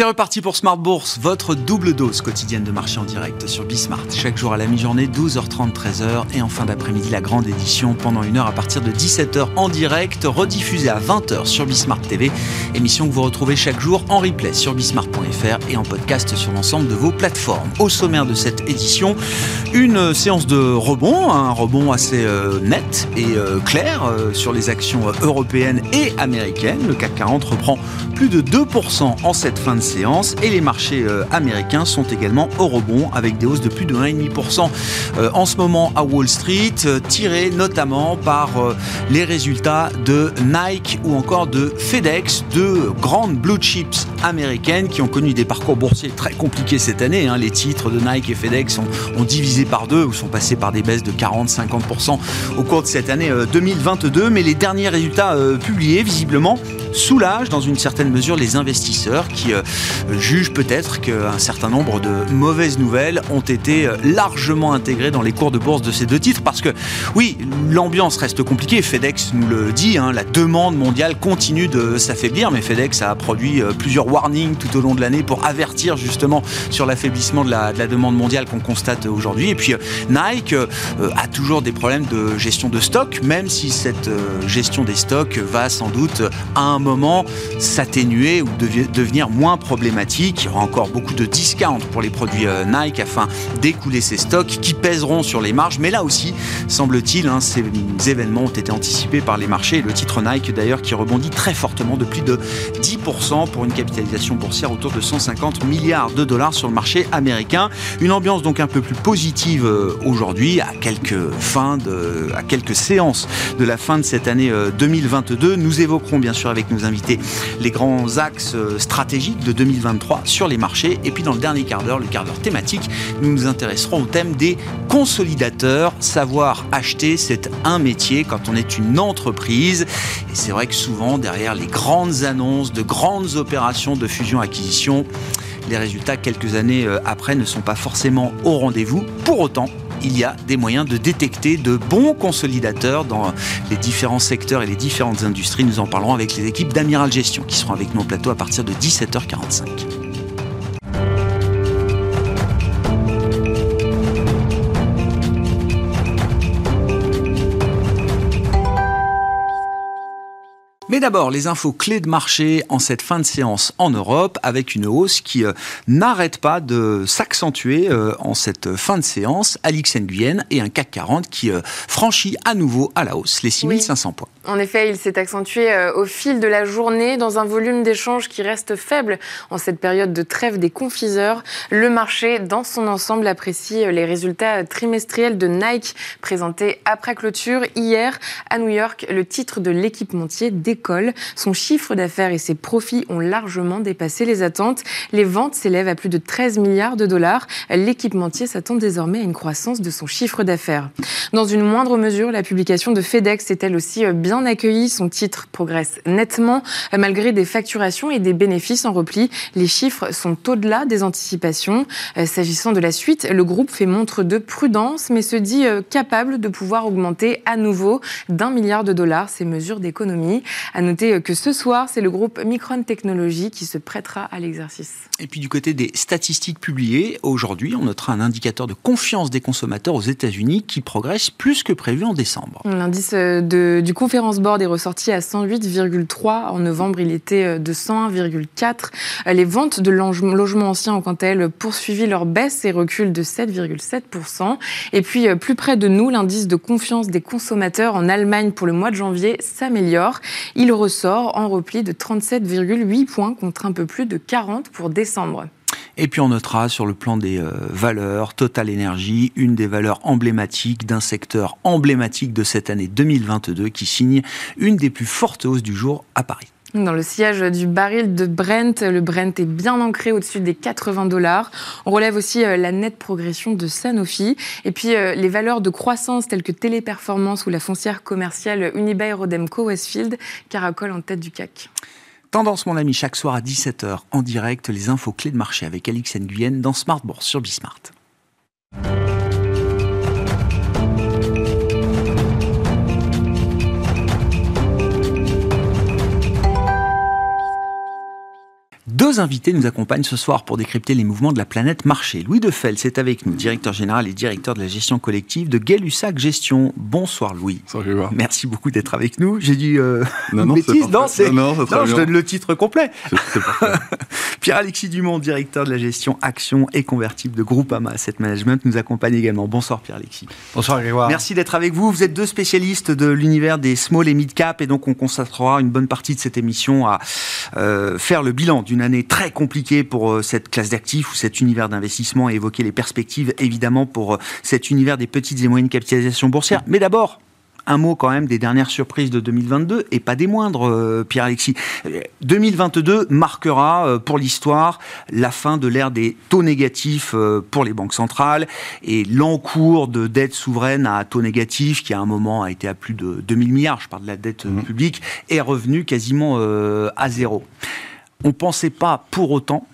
C'est reparti pour Smart Bourse, votre double dose quotidienne de marché en direct sur Bismart. Chaque jour à la mi-journée, 12h30, 13h. Et en fin d'après-midi, la grande édition pendant une heure à partir de 17h en direct, rediffusée à 20h sur Bismart TV. Émission que vous retrouvez chaque jour en replay sur bismart.fr et en podcast sur l'ensemble de vos plateformes. Au sommaire de cette édition, une séance de rebond, un rebond assez euh, net et euh, clair euh, sur les actions européennes et américaines. Le CAC 40 reprend plus de 2% en cette fin de séance et les marchés euh, américains sont également au rebond avec des hausses de plus de 1,5% euh, en ce moment à Wall Street, euh, tirés notamment par les résultats de Nike ou encore de FedEx, deux grandes blue chips américaines qui ont connu des parcours boursiers très compliqués cette année. Hein. Les titres de Nike et FedEx ont, ont, divisé par deux ou sont passés par des baisses de 40-50% au cours de cette année 2022. Mais les derniers résultats publiés, visiblement, soulagent dans une certaine mesure les investisseurs qui juge peut-être qu'un certain nombre de mauvaises nouvelles ont été largement intégrées dans les cours de bourse de ces deux titres parce que oui, l'ambiance reste compliquée. FedEx nous le dit, hein, la demande mondiale continue de s'affaiblir, mais FedEx a produit euh, plusieurs warnings tout au long de l'année pour avertir justement sur l'affaiblissement de la, de la, demande mondiale qu'on constate aujourd'hui. Et puis euh, Nike euh, a toujours des problèmes de gestion de stock, même si cette gestion des stocks va sans doute à un moment s'atténuer ou devenir moins problématique. Il y aura encore beaucoup de discount pour les produits euh, Nike afin d'écouler ces stocks qui pèseront sur les marges. Mais là aussi, semble-t-il, hein, ces événements ont été anticipés par les marchés. le titre Nike, d'ailleurs, qui rebondit très fortement de plus de 10% pour une capitalisation boursière autour de 150 milliards de dollars sur le marché américain. Une ambiance donc un peu plus positive euh, aujourd'hui, à quelques fins de, à quelques séances de la fin de cette année 2022. Euh, Nous évoquerons bien sûr avec nos invités les grands axes stratégiques de 2023 sur les marchés. Et puis dans le dernier quart d'heure, le quart d'heure thématique, nous nous intéresserons au thème des consolidateurs. Savoir acheter, c'est un métier quand on est une entreprise. Et c'est vrai que souvent, derrière les grandes annonces de grandes opérations de fusion-acquisition, les résultats quelques années euh, après ne sont pas forcément au rendez-vous. Pour autant, il y a des moyens de détecter de bons consolidateurs dans les différents secteurs et les différentes industries. Nous en parlerons avec les équipes d'Amiral Gestion qui seront avec nous au plateau à partir de 17h45. Mais d'abord, les infos clés de marché en cette fin de séance en Europe, avec une hausse qui euh, n'arrête pas de s'accentuer euh, en cette fin de séance. Alix Nguyen et un CAC 40 qui euh, franchit à nouveau à la hausse les 6500 points. En effet, il s'est accentué euh, au fil de la journée dans un volume d'échanges qui reste faible en cette période de trêve des confiseurs. Le marché, dans son ensemble, apprécie euh, les résultats trimestriels de Nike présentés après clôture. Hier, à New York, le titre de l'équipementier décolle. Son chiffre d'affaires et ses profits ont largement dépassé les attentes. Les ventes s'élèvent à plus de 13 milliards de dollars. L'équipementier s'attend désormais à une croissance de son chiffre d'affaires. Dans une moindre mesure, la publication de FedEx est elle aussi bien bien accueilli. Son titre progresse nettement malgré des facturations et des bénéfices en repli. Les chiffres sont au-delà des anticipations. Euh, s'agissant de la suite, le groupe fait montre de prudence mais se dit euh, capable de pouvoir augmenter à nouveau d'un milliard de dollars ses mesures d'économie. À noter euh, que ce soir, c'est le groupe Micron Technology qui se prêtera à l'exercice. Et puis du côté des statistiques publiées, aujourd'hui, on notera un indicateur de confiance des consommateurs aux États-Unis qui progresse plus que prévu en décembre. L'indice du conférence Board est ressorti à 108,3. En novembre, il était euh, de 101,4. Euh, les ventes de logements anciens ont quant à elles poursuivi leur baisse et reculent de 7,7%. Et puis, euh, plus près de nous, l'indice de confiance des consommateurs en Allemagne pour le mois de janvier s'améliore. Il ressort en repli de 37,8 points contre un peu plus de 40 pour décembre. Et puis on notera sur le plan des euh, valeurs, Total Energy, une des valeurs emblématiques d'un secteur emblématique de cette année 2022 qui signe une des plus fortes hausses du jour à Paris. Dans le sillage du baril de Brent, le Brent est bien ancré au-dessus des 80 dollars. On relève aussi euh, la nette progression de Sanofi. Et puis euh, les valeurs de croissance telles que Téléperformance ou la foncière commerciale Unibail Rodemco Westfield caracolent en tête du CAC. Tendance, mon ami, chaque soir à 17h en direct, les infos clés de marché avec Alix Nguyen dans Smart Bourse sur Bismart. Deux invités nous accompagnent ce soir pour décrypter les mouvements de la planète marché. Louis Defel, c'est avec nous, directeur général et directeur de la gestion collective de Gay-Lussac Gestion. Bonsoir Louis. Bonsoir. Merci beaucoup d'être avec nous. J'ai dit euh, non, non, bêtise. Non, c'est non, non, je donne le titre complet. Pierre-Alexis Dumont, directeur de la gestion action et convertible de Groupama Asset Management, nous accompagne également. Bonsoir Pierre-Alexis. Bonsoir Grégoire. Merci d'être avec vous. Vous êtes deux spécialistes de l'univers des small et mid cap et donc on consacrera une bonne partie de cette émission à euh, faire le bilan d'une année très compliquée pour euh, cette classe d'actifs ou cet univers d'investissement et évoquer les perspectives évidemment pour euh, cet univers des petites et moyennes capitalisations boursières. Mais d'abord, un mot quand même des dernières surprises de 2022 et pas des moindres, euh, Pierre-Alexis. 2022 marquera pour l'histoire la fin de l'ère des taux négatifs pour les banques centrales et l'encours de dette souveraine à taux négatif qui à un moment a été à plus de 2000 milliards, je parle de la dette mmh. publique, est revenu quasiment à zéro on ne pensait pas pour autant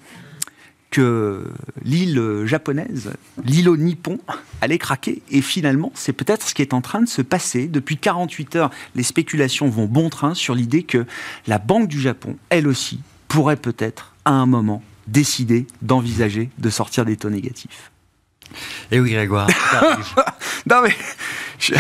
que l'île japonaise, l'îlot nippon, allait craquer. Et finalement, c'est peut-être ce qui est en train de se passer. Depuis 48 heures, les spéculations vont bon train sur l'idée que la Banque du Japon, elle aussi, pourrait peut-être, à un moment, décider d'envisager de sortir des taux négatifs. Et eh oui, Grégoire. non, mais je,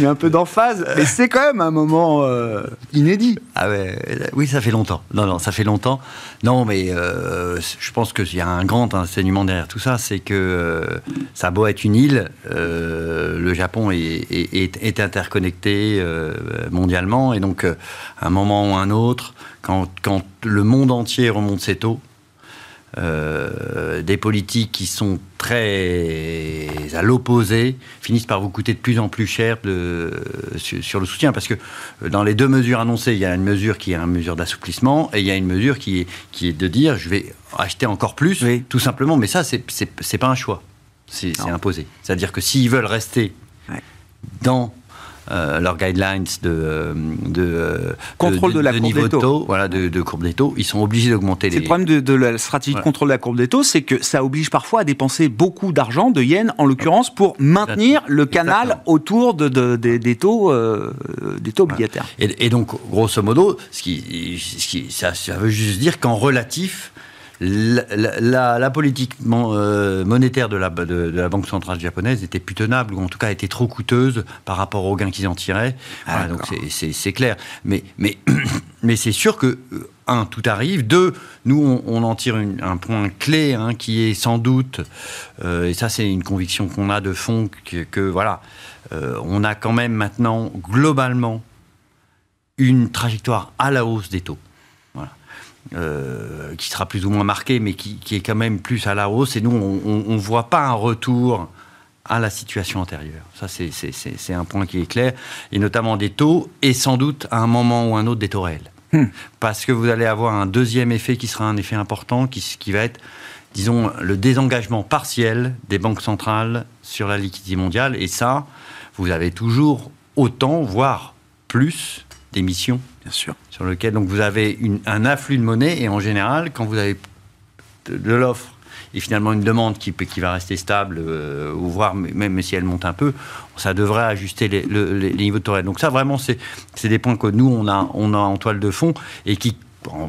mets un peu d'emphase, mais c'est quand même un moment euh, inédit. Ah ouais, oui, ça fait longtemps. Non, non, ça fait longtemps. Non, mais euh, je pense qu'il y a un grand enseignement derrière tout ça, c'est que euh, ça a beau être une île, le Japon est, est interconnecté mondialement, et donc à un moment ou un autre, quand, quand le monde entier remonte ses taux, euh, des politiques qui sont très à l'opposé finissent par vous coûter de plus en plus cher de, sur, le soutien. Parce que dans les deux mesures annoncées, il y a une mesure qui est une mesure d'assouplissement et il y a une mesure qui est, qui est de dire je vais acheter encore plus, tout simplement. Mais ça, c'est pas un choix. C'est imposé. C'est-à-dire que s'ils veulent rester dans euh, leurs guidelines de, euh, de euh, contrôle de, la courbe niveau des taux. voilà, de, courbe des taux, ils sont obligés d'augmenter les. Le problème de, la stratégie de contrôle de la courbe des taux, c'est que ça oblige parfois à dépenser beaucoup d'argent, de yens en l'occurrence, pour maintenir le canal autour de, des, taux, des taux obligataires. Et, donc, grosso modo, ce qui, ce qui ça, ça veut juste dire qu'en relatif, la, politique euh, monétaire de la, Banque centrale japonaise était plus tenable, ou en tout cas était trop coûteuse par rapport aux gains qu'ils en tiraient. Ah, donc c'est clair. Mais, mais, mais c'est sûr que, euh, un, tout arrive. Deux, nous, on, en tire un point clé hein, qui est sans doute, euh, et ça c'est une conviction qu'on a de fond, que, voilà, on a quand même maintenant, globalement, une trajectoire à la hausse des taux. Euh, qui sera plus ou moins marqué, mais qui, est quand même plus à la hausse. Et nous, on ne voit pas un retour à la situation antérieure. Ça, c'est un point qui est clair. Et notamment des taux, et sans doute à un moment ou un autre des taux réels. Hmm. Parce que vous allez avoir un deuxième effet qui sera un effet important, qui, qui va être, disons, le désengagement partiel des banques centrales sur la liquidité mondiale. Et ça, vous avez toujours autant, voire plus, d'émissions Bien sûr. Sur lequel donc vous avez un afflux de monnaie et en général, quand vous avez de l'offre et finalement une demande qui, qui va rester stable, euh, ou voire même si elle monte un peu, ça devrait ajuster les, niveaux de taux Donc ça, vraiment, c'est des points que nous, on a, on a en toile de fond et qui,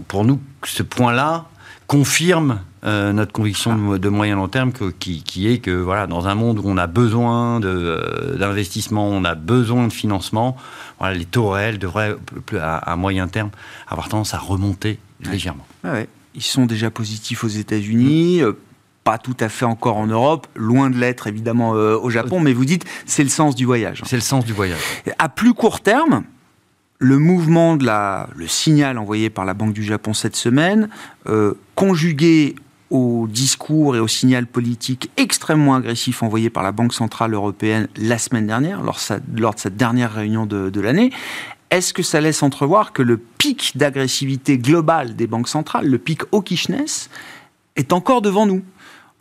pour nous, ce point-là confirme euh, notre conviction de, moyen long terme qui, qui, est que voilà, dans un monde où on a besoin euh, d'investissement, on a besoin de financement, voilà, les taux réels devraient, à, moyen terme, avoir tendance à remonter légèrement. Ils sont déjà positifs aux États-Unis. Euh, pas tout à fait encore en Europe, loin de l'être évidemment au Japon, mais vous dites c'est le sens du voyage. C'est le sens du voyage. À plus court terme, le mouvement de la, le signal envoyé par la Banque du Japon cette semaine, conjugué au discours et au signal politique extrêmement agressif envoyé par la Banque Centrale Européenne la semaine dernière, lors, de cette dernière réunion de, l'année, est-ce que ça laisse entrevoir que le pic d'agressivité globale des banques centrales, le pic hawkishness, est encore devant nous?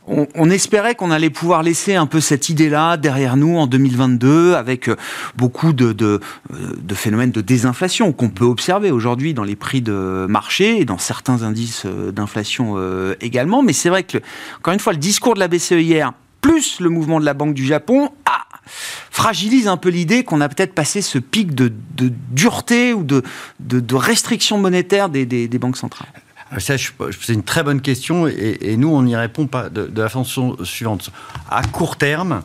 On, espérait qu'on allait pouvoir laisser un peu cette idée-là derrière nous en 2022 avec euh, beaucoup de, de, de phénomènes de désinflation qu'on peut observer aujourd'hui dans les prix de marché et dans certains indices d'inflation également. Mais c'est vrai que, encore une fois, le discours de la BCE hier, plus le mouvement de la Banque du Japon, ah, fragilise un peu l'idée qu'on a peut-être passé ce pic de, dureté ou de, de, restriction monétaire des, banques centrales c'est une très bonne question et, nous, on y répond pas de, la façon suivante. À court terme,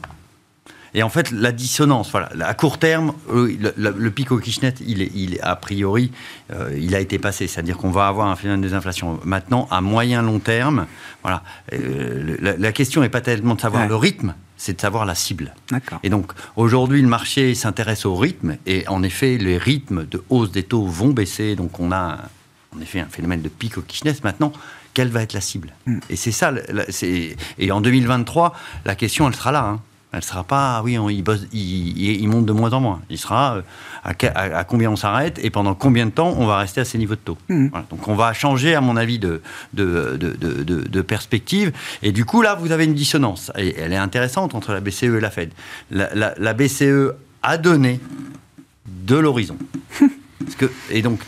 et en fait, la dissonance, voilà, à court terme, le, pic au Kishnet, il est, il a priori, euh, il a été passé. C'est-à-dire qu'on va avoir un phénomène des inflations. Maintenant, à moyen long terme, voilà, euh, la, question n'est pas tellement de savoir le rythme, c'est de savoir la cible. Et donc, aujourd'hui, le marché s'intéresse au rythme, et en effet, les rythmes de hausse des taux vont baisser, donc on a en effet un phénomène de pic au Kirchner. Maintenant, quelle va être la cible hmm. Et c'est ça, et en 2023, la question, elle sera là. Hein. Elle ne sera pas, ah oui, il, bosse, il, monte de moins en moins. Il sera euh, à, combien on s'arrête et pendant combien de temps on va rester à ces niveaux de taux. Mmh. Donc on va changer, à mon avis, de, de, de, perspective. Et du coup, là, vous avez une dissonance. Et elle est intéressante entre la BCE et la Fed. la BCE a donné de l'horizon. que, et donc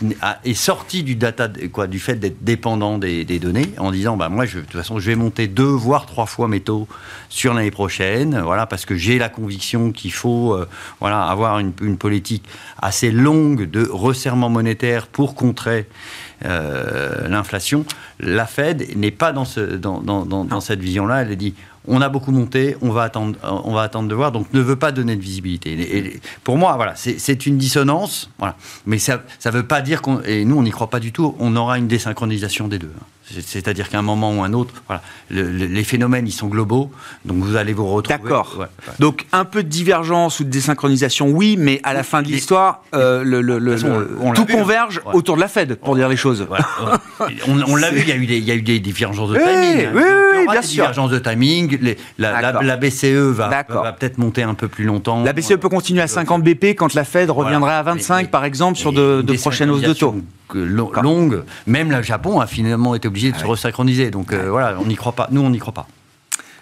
est sorti du data quoi du fait d'être dépendant des, données en disant bah moi je, de toute façon je vais monter deux voire trois fois mes taux sur l'année prochaine voilà parce que j'ai la conviction qu'il faut euh, voilà avoir une, politique assez longue de resserrement monétaire pour contrer euh, l'inflation. La Fed n'est pas dans ce dans, dans, dans cette vision là elle dit on a beaucoup monté, on va attendre, on va attendre de voir, donc ne veut pas donner de visibilité. Et, pour moi, voilà, c'est une dissonance, voilà. mais ça ne veut pas dire qu'on, et nous on n'y croit pas du tout, on aura une désynchronisation des deux. C'est-à-dire qu'à un moment ou un autre, voilà, les phénomènes, ils sont globaux, donc vous allez vous retrouver. D'accord. Donc un peu de divergence ou de désynchronisation, oui, mais à la fin de l'histoire, euh, le, tout converge autour de la Fed, pour dire les choses. on, l'a vu, il y, a eu des, il y a eu des divergences de timing. Oui, oui, bien sûr. Divergences de timing. la, BCE va, peut-être monter un peu plus longtemps. La BCE peut continuer à 50 BP quand la Fed reviendra à 25, par exemple, sur de, de prochaines hausses de taux longue. Même le Japon a finalement été obligé de se resynchroniser. Donc euh, voilà, on n'y croit pas. Nous, on n'y croit pas.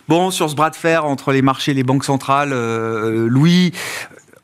Bon, sur ce bras de fer entre les marchés et les banques centrales, euh, Louis,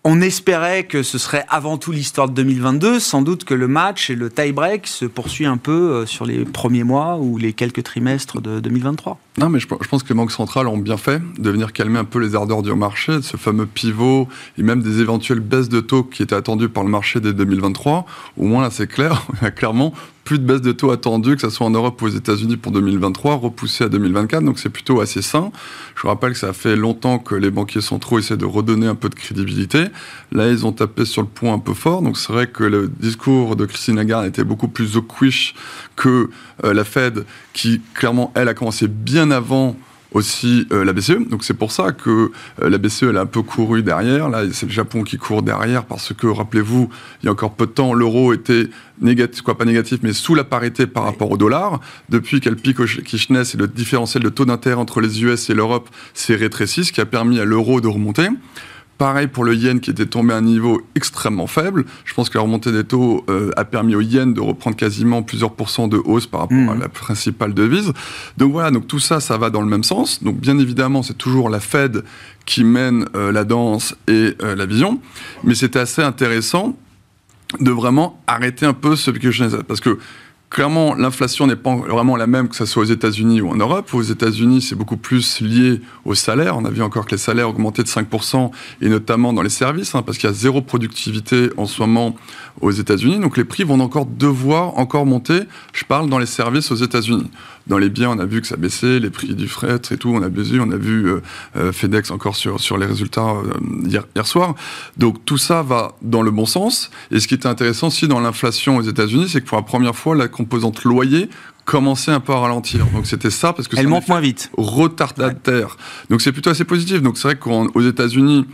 on espérait que ce serait avant tout l'histoire de 2022. Sans doute que le match et le tie-break se poursuit un peu euh, sur les premiers mois ou les quelques trimestres de 2023. Non, mais je, pense que les banques centrales ont bien fait de venir calmer un peu les ardeurs du marché, de ce fameux pivot et même des éventuelles baisses de taux qui étaient attendues par le marché dès 2023. Au moins là, c'est clair, il y a clairement plus de baisse de taux attendue, que ce soit en Europe ou aux États-Unis pour 2023, repoussé à 2024. Donc c'est plutôt assez sain. Je vous rappelle que ça fait longtemps que les banquiers centraux essaient de redonner un peu de crédibilité. Là, ils ont tapé sur le point un peu fort. Donc c'est vrai que le discours de Christine Lagarde était beaucoup plus quiche que euh, la Fed, qui clairement, elle, a commencé bien avant aussi euh, la BCE. Donc c'est pour ça que euh, la BCE elle a un peu couru derrière. Là, c'est le Japon qui court derrière parce que rappelez-vous, il y a encore peu de temps, l'euro était négatif, quoi pas négatif, mais sous la parité par rapport au dollar. Depuis qu'elle pique au Kirchner et le différentiel de taux d'intérêt entre les US et l'Europe s'est rétréci, ce qui a permis à l'euro de remonter. Pareil pour le yen qui était tombé à un niveau extrêmement faible. Je pense que la remontée des taux euh, a permis au yen de reprendre quasiment plusieurs pourcents de hausse par rapport à mmh. la principale devise. Donc voilà, donc tout ça, ça va dans le même sens. Donc bien évidemment, c'est toujours la Fed qui mène euh, la danse et euh, la vision. Mais c'était assez intéressant de vraiment arrêter un peu ce que parce que Clairement, l'inflation n'est pas vraiment la même que ce soit aux États-Unis ou en Europe. Aux États-Unis, c'est beaucoup plus lié au salaire. On a vu encore que les salaires augmentaient de 5%, et notamment dans les services, hein, parce qu'il y a zéro productivité en ce moment aux États-Unis. Donc les prix vont encore devoir encore monter. Je parle dans les services aux États-Unis. Dans les biens, on a vu que ça baissait, les prix du fret et tout, on a baissé. On a vu euh, euh, FedEx encore sur, sur les résultats euh, hier, hier, soir. Donc tout ça va dans le bon sens. Et ce qui était intéressant aussi dans l'inflation aux États-Unis, c'est que pour la première fois, la composante loyer commençait un peu à ralentir. Donc c'était ça parce que elle monte moins vite. Retardataire. Donc c'est plutôt assez positif. Donc c'est vrai qu'aux États-Unis,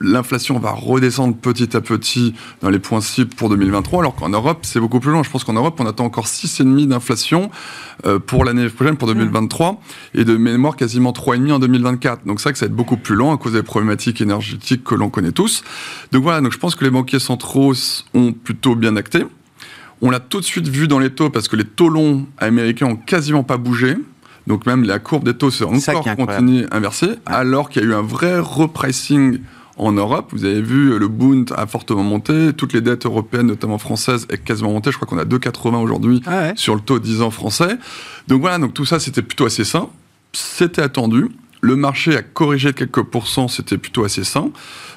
l'inflation va redescendre petit à petit dans les points cibles pour 2023, alors qu'en Europe, c'est beaucoup plus long. Je pense qu'en Europe, on attend encore 6,5 d'inflation euh, pour l'année prochaine, pour 2023, mmh. et de mémoire quasiment 3,5 en 2024. Donc c'est vrai que ça va être beaucoup plus long à cause des problématiques énergétiques que l'on connaît tous. Donc voilà, donc je pense que les banquiers centraux ont plutôt bien acté. On l'a tout de suite vu dans les taux parce que les taux longs américains ont quasiment pas bougé. Donc même la courbe des taux s'est encore continué inversée, alors qu'il y a eu un vrai repricing en Europe. Vous avez vu, le Bund a fortement monté. Toutes les dettes européennes, notamment françaises, est quasiment montées. Je crois qu'on a 2,80 aujourd'hui ah sur le taux 10 ans français. Donc voilà, donc tout ça, c'était plutôt assez sain. C'était attendu. Le marché a corrigé de quelques pourcents, c'était plutôt assez sain.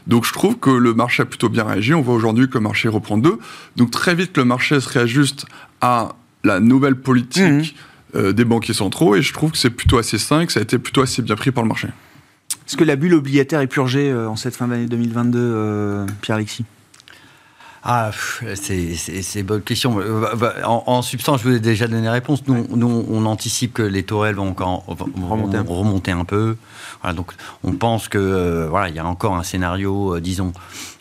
Donc je trouve que le marché a plutôt bien réagi. On voit aujourd'hui que le marché reprend deux. Donc très vite, le marché se réajuste à la nouvelle politique mmh. euh, des banquiers centraux et je trouve que c'est plutôt assez sain que ça a été plutôt assez bien pris par le marché. Est-ce que la bulle obligataire est purgée euh, en cette fin d'année 2022, euh, Pierre-Alexis? Ah, c'est bonne question. En, substance, je vous ai déjà donné la réponse. Nous, nous on anticipe que les taux réels vont encore remonter, remonter un peu. Voilà, donc, on pense que voilà, il y a encore un scénario, disons,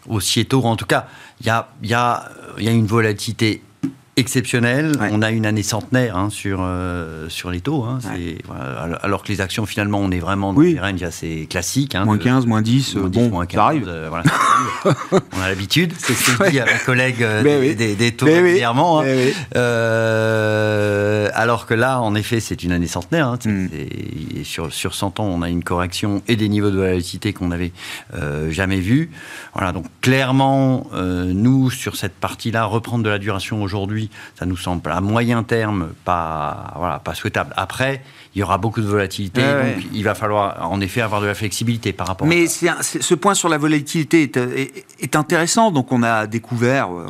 aussi tôt. En tout cas, il y a, y, a, y a une volatilité exceptionnel. On a une année centenaire hein, sur, euh, sur les taux. Hein, alors que les actions, finalement, on est vraiment dans oui. des ranges assez classiques. Hein, moins 15, moins 10, bon, moins 15, ça arrive. Euh, on a l'habitude. C'est ce que je dis à mes collègues euh, des, des, taux régulièrement. alors que là, en effet, c'est une année centenaire. Mm. Et sur, sur 100 ans, on a une correction et des niveaux de volatilité qu'on n'avait jamais vus. Voilà, donc clairement, nous, sur cette partie-là, reprendre de la duration aujourd'hui, ça nous semble à moyen terme pas, voilà, pas souhaitable. Après, il y aura beaucoup de volatilité, donc il va falloir en effet avoir de la flexibilité par rapport Mais à ça. ce point sur la volatilité est, intéressant. Donc on a découvert euh,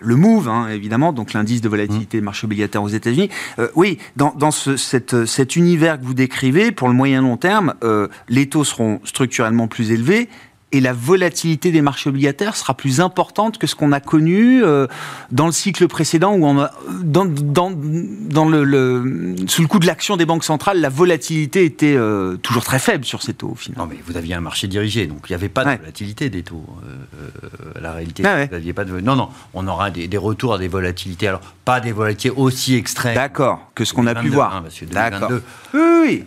le MOVE, hein, évidemment, donc l'indice de volatilité des marchés obligataires aux États-Unis. Euh, oui, dans, cet univers que vous décrivez, pour le moyen long terme, euh, les taux seront structurellement plus élevés, et la volatilité des marchés obligataires sera plus importante que ce qu'on a connu euh, dans le cycle précédent où on a, dans, dans, dans le, sous le coup de l'action des banques centrales, la volatilité était euh, toujours très faible sur ces taux. Non, mais vous aviez un marché dirigé, donc il n'y avait pas de volatilité des taux. Euh, la réalité, vous n'aviez pas de. Non, non, on aura des, des, retours à des volatilités. Alors pas des volatilités aussi extrêmes. D'accord, que ce qu'on a pu voir. Hein, D'accord. Oui.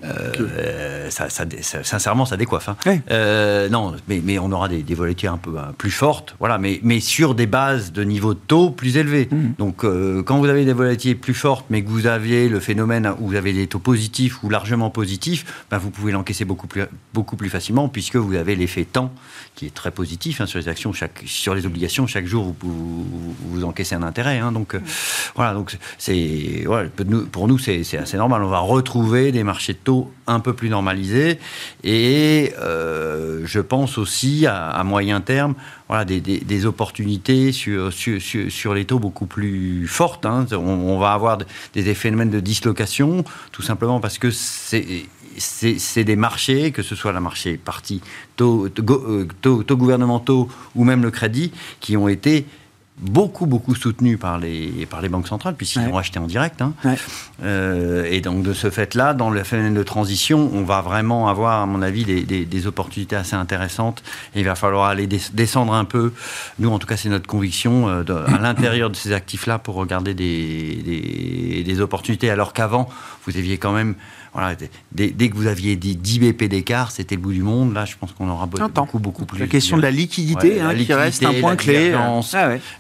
Ça, ça, sincèrement, ça décoiffe. Hein. non, mais mais on aura des, des volatilités un peu plus fortes, voilà, mais, mais sur des bases de niveau de taux plus élevés. Mmh. Donc, euh, quand vous avez des volatilités plus fortes, mais que vous aviez le phénomène où vous avez des taux positifs ou largement positifs, ben vous pouvez l'encaisser beaucoup plus, beaucoup plus facilement, puisque vous avez l'effet temps qui est très positif hein, sur les actions, chaque, sur les obligations. Chaque jour, vous, vous, encaissez un intérêt. Hein, donc, euh, voilà, donc c'est, voilà, pour nous, c'est assez normal. On va retrouver des marchés de taux un peu plus normalisés. Et euh, je pense aussi à, moyen terme voilà, des, opportunités sur, sur, les taux beaucoup plus fortes. Hein. On, va avoir des phénomènes de dislocation, tout simplement parce que c'est des marchés, que ce soit le marché parti taux, taux, taux, gouvernementaux ou même le crédit, qui ont été beaucoup, beaucoup soutenu par les, par les banques centrales, puisqu'ils ont acheté en direct. Hein. Euh, et donc, de ce fait-là, dans le phénomène de transition, on va vraiment avoir, à mon avis, des, des, opportunités assez intéressantes. Et il va falloir aller descendre un peu. Nous, en tout cas, c'est notre conviction, euh, à l'intérieur de ces actifs-là, pour regarder des, des opportunités, alors qu'avant, vous aviez quand même voilà, dès, que vous aviez dit 10 BP d'écart, c'était le bout du monde. Là, je pense qu'on aura beaucoup, beaucoup plus. La question de la liquidité, hein, qui reste un point clé. Ah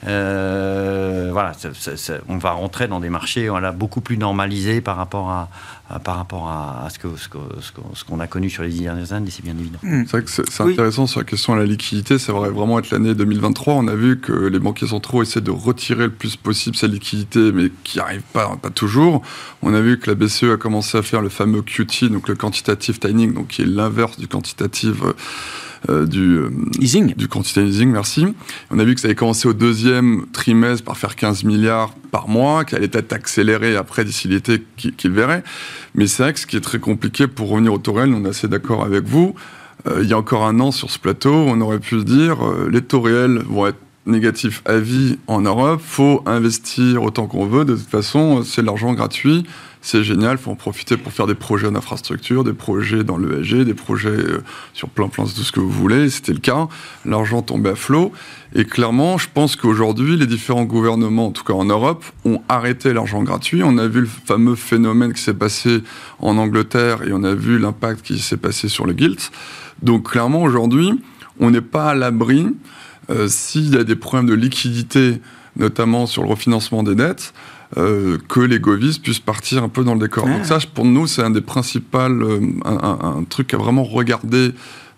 euh, voilà, on va rentrer dans des marchés voilà, beaucoup plus normalisés par rapport à, par rapport à, ce qu'on ce ce a connu sur les dernières années, c'est bien évident. Hmm. C'est vrai que c'est intéressant sur la question de la liquidité, ça va vraiment être l'année 2023. On a vu que les banquiers centraux essaient de retirer le plus possible sa liquidité, mais qui n'arrive pas, pas toujours. On a vu que la BCE a commencé à faire le fameux QT, donc le quantitative tightening, donc qui est l'inverse du quantitative euh, du, euh, easing. du quantitative easing, merci. On a vu que ça avait commencé au deuxième trimestre par faire 15 milliards par mois, qui allait être accéléré après d'ici l'été, qu'il verrait. Mais c'est vrai que ce qui est très compliqué pour revenir au taux réel, on est assez d'accord avec vous. Euh, il y a encore un an sur ce plateau, on aurait pu se dire les taux réels vont être négatifs à vie en Europe, faut investir autant qu'on veut, de toute façon c'est l'argent gratuit, c'est génial, faut en profiter pour faire des projets en infrastructure, des projets dans l'ESG, des projets euh, sur plein plein tout ce que vous voulez. C'était le cas. L'argent tombait à flot. Et clairement, je pense qu'aujourd'hui, les différents gouvernements, en tout cas en Europe, ont arrêté l'argent gratuit. On a vu le fameux phénomène qui s'est passé en Angleterre et on a vu l'impact qui s'est passé sur le gilt. Donc clairement, aujourd'hui, on n'est pas à l'abri. Euh, s'il y a des problèmes de liquidité, notamment sur le refinancement des dettes, euh, que les Govis puissent partir un peu dans le décor. Donc ça, pour nous, c'est un des principaux, euh, un, un, truc à vraiment regarder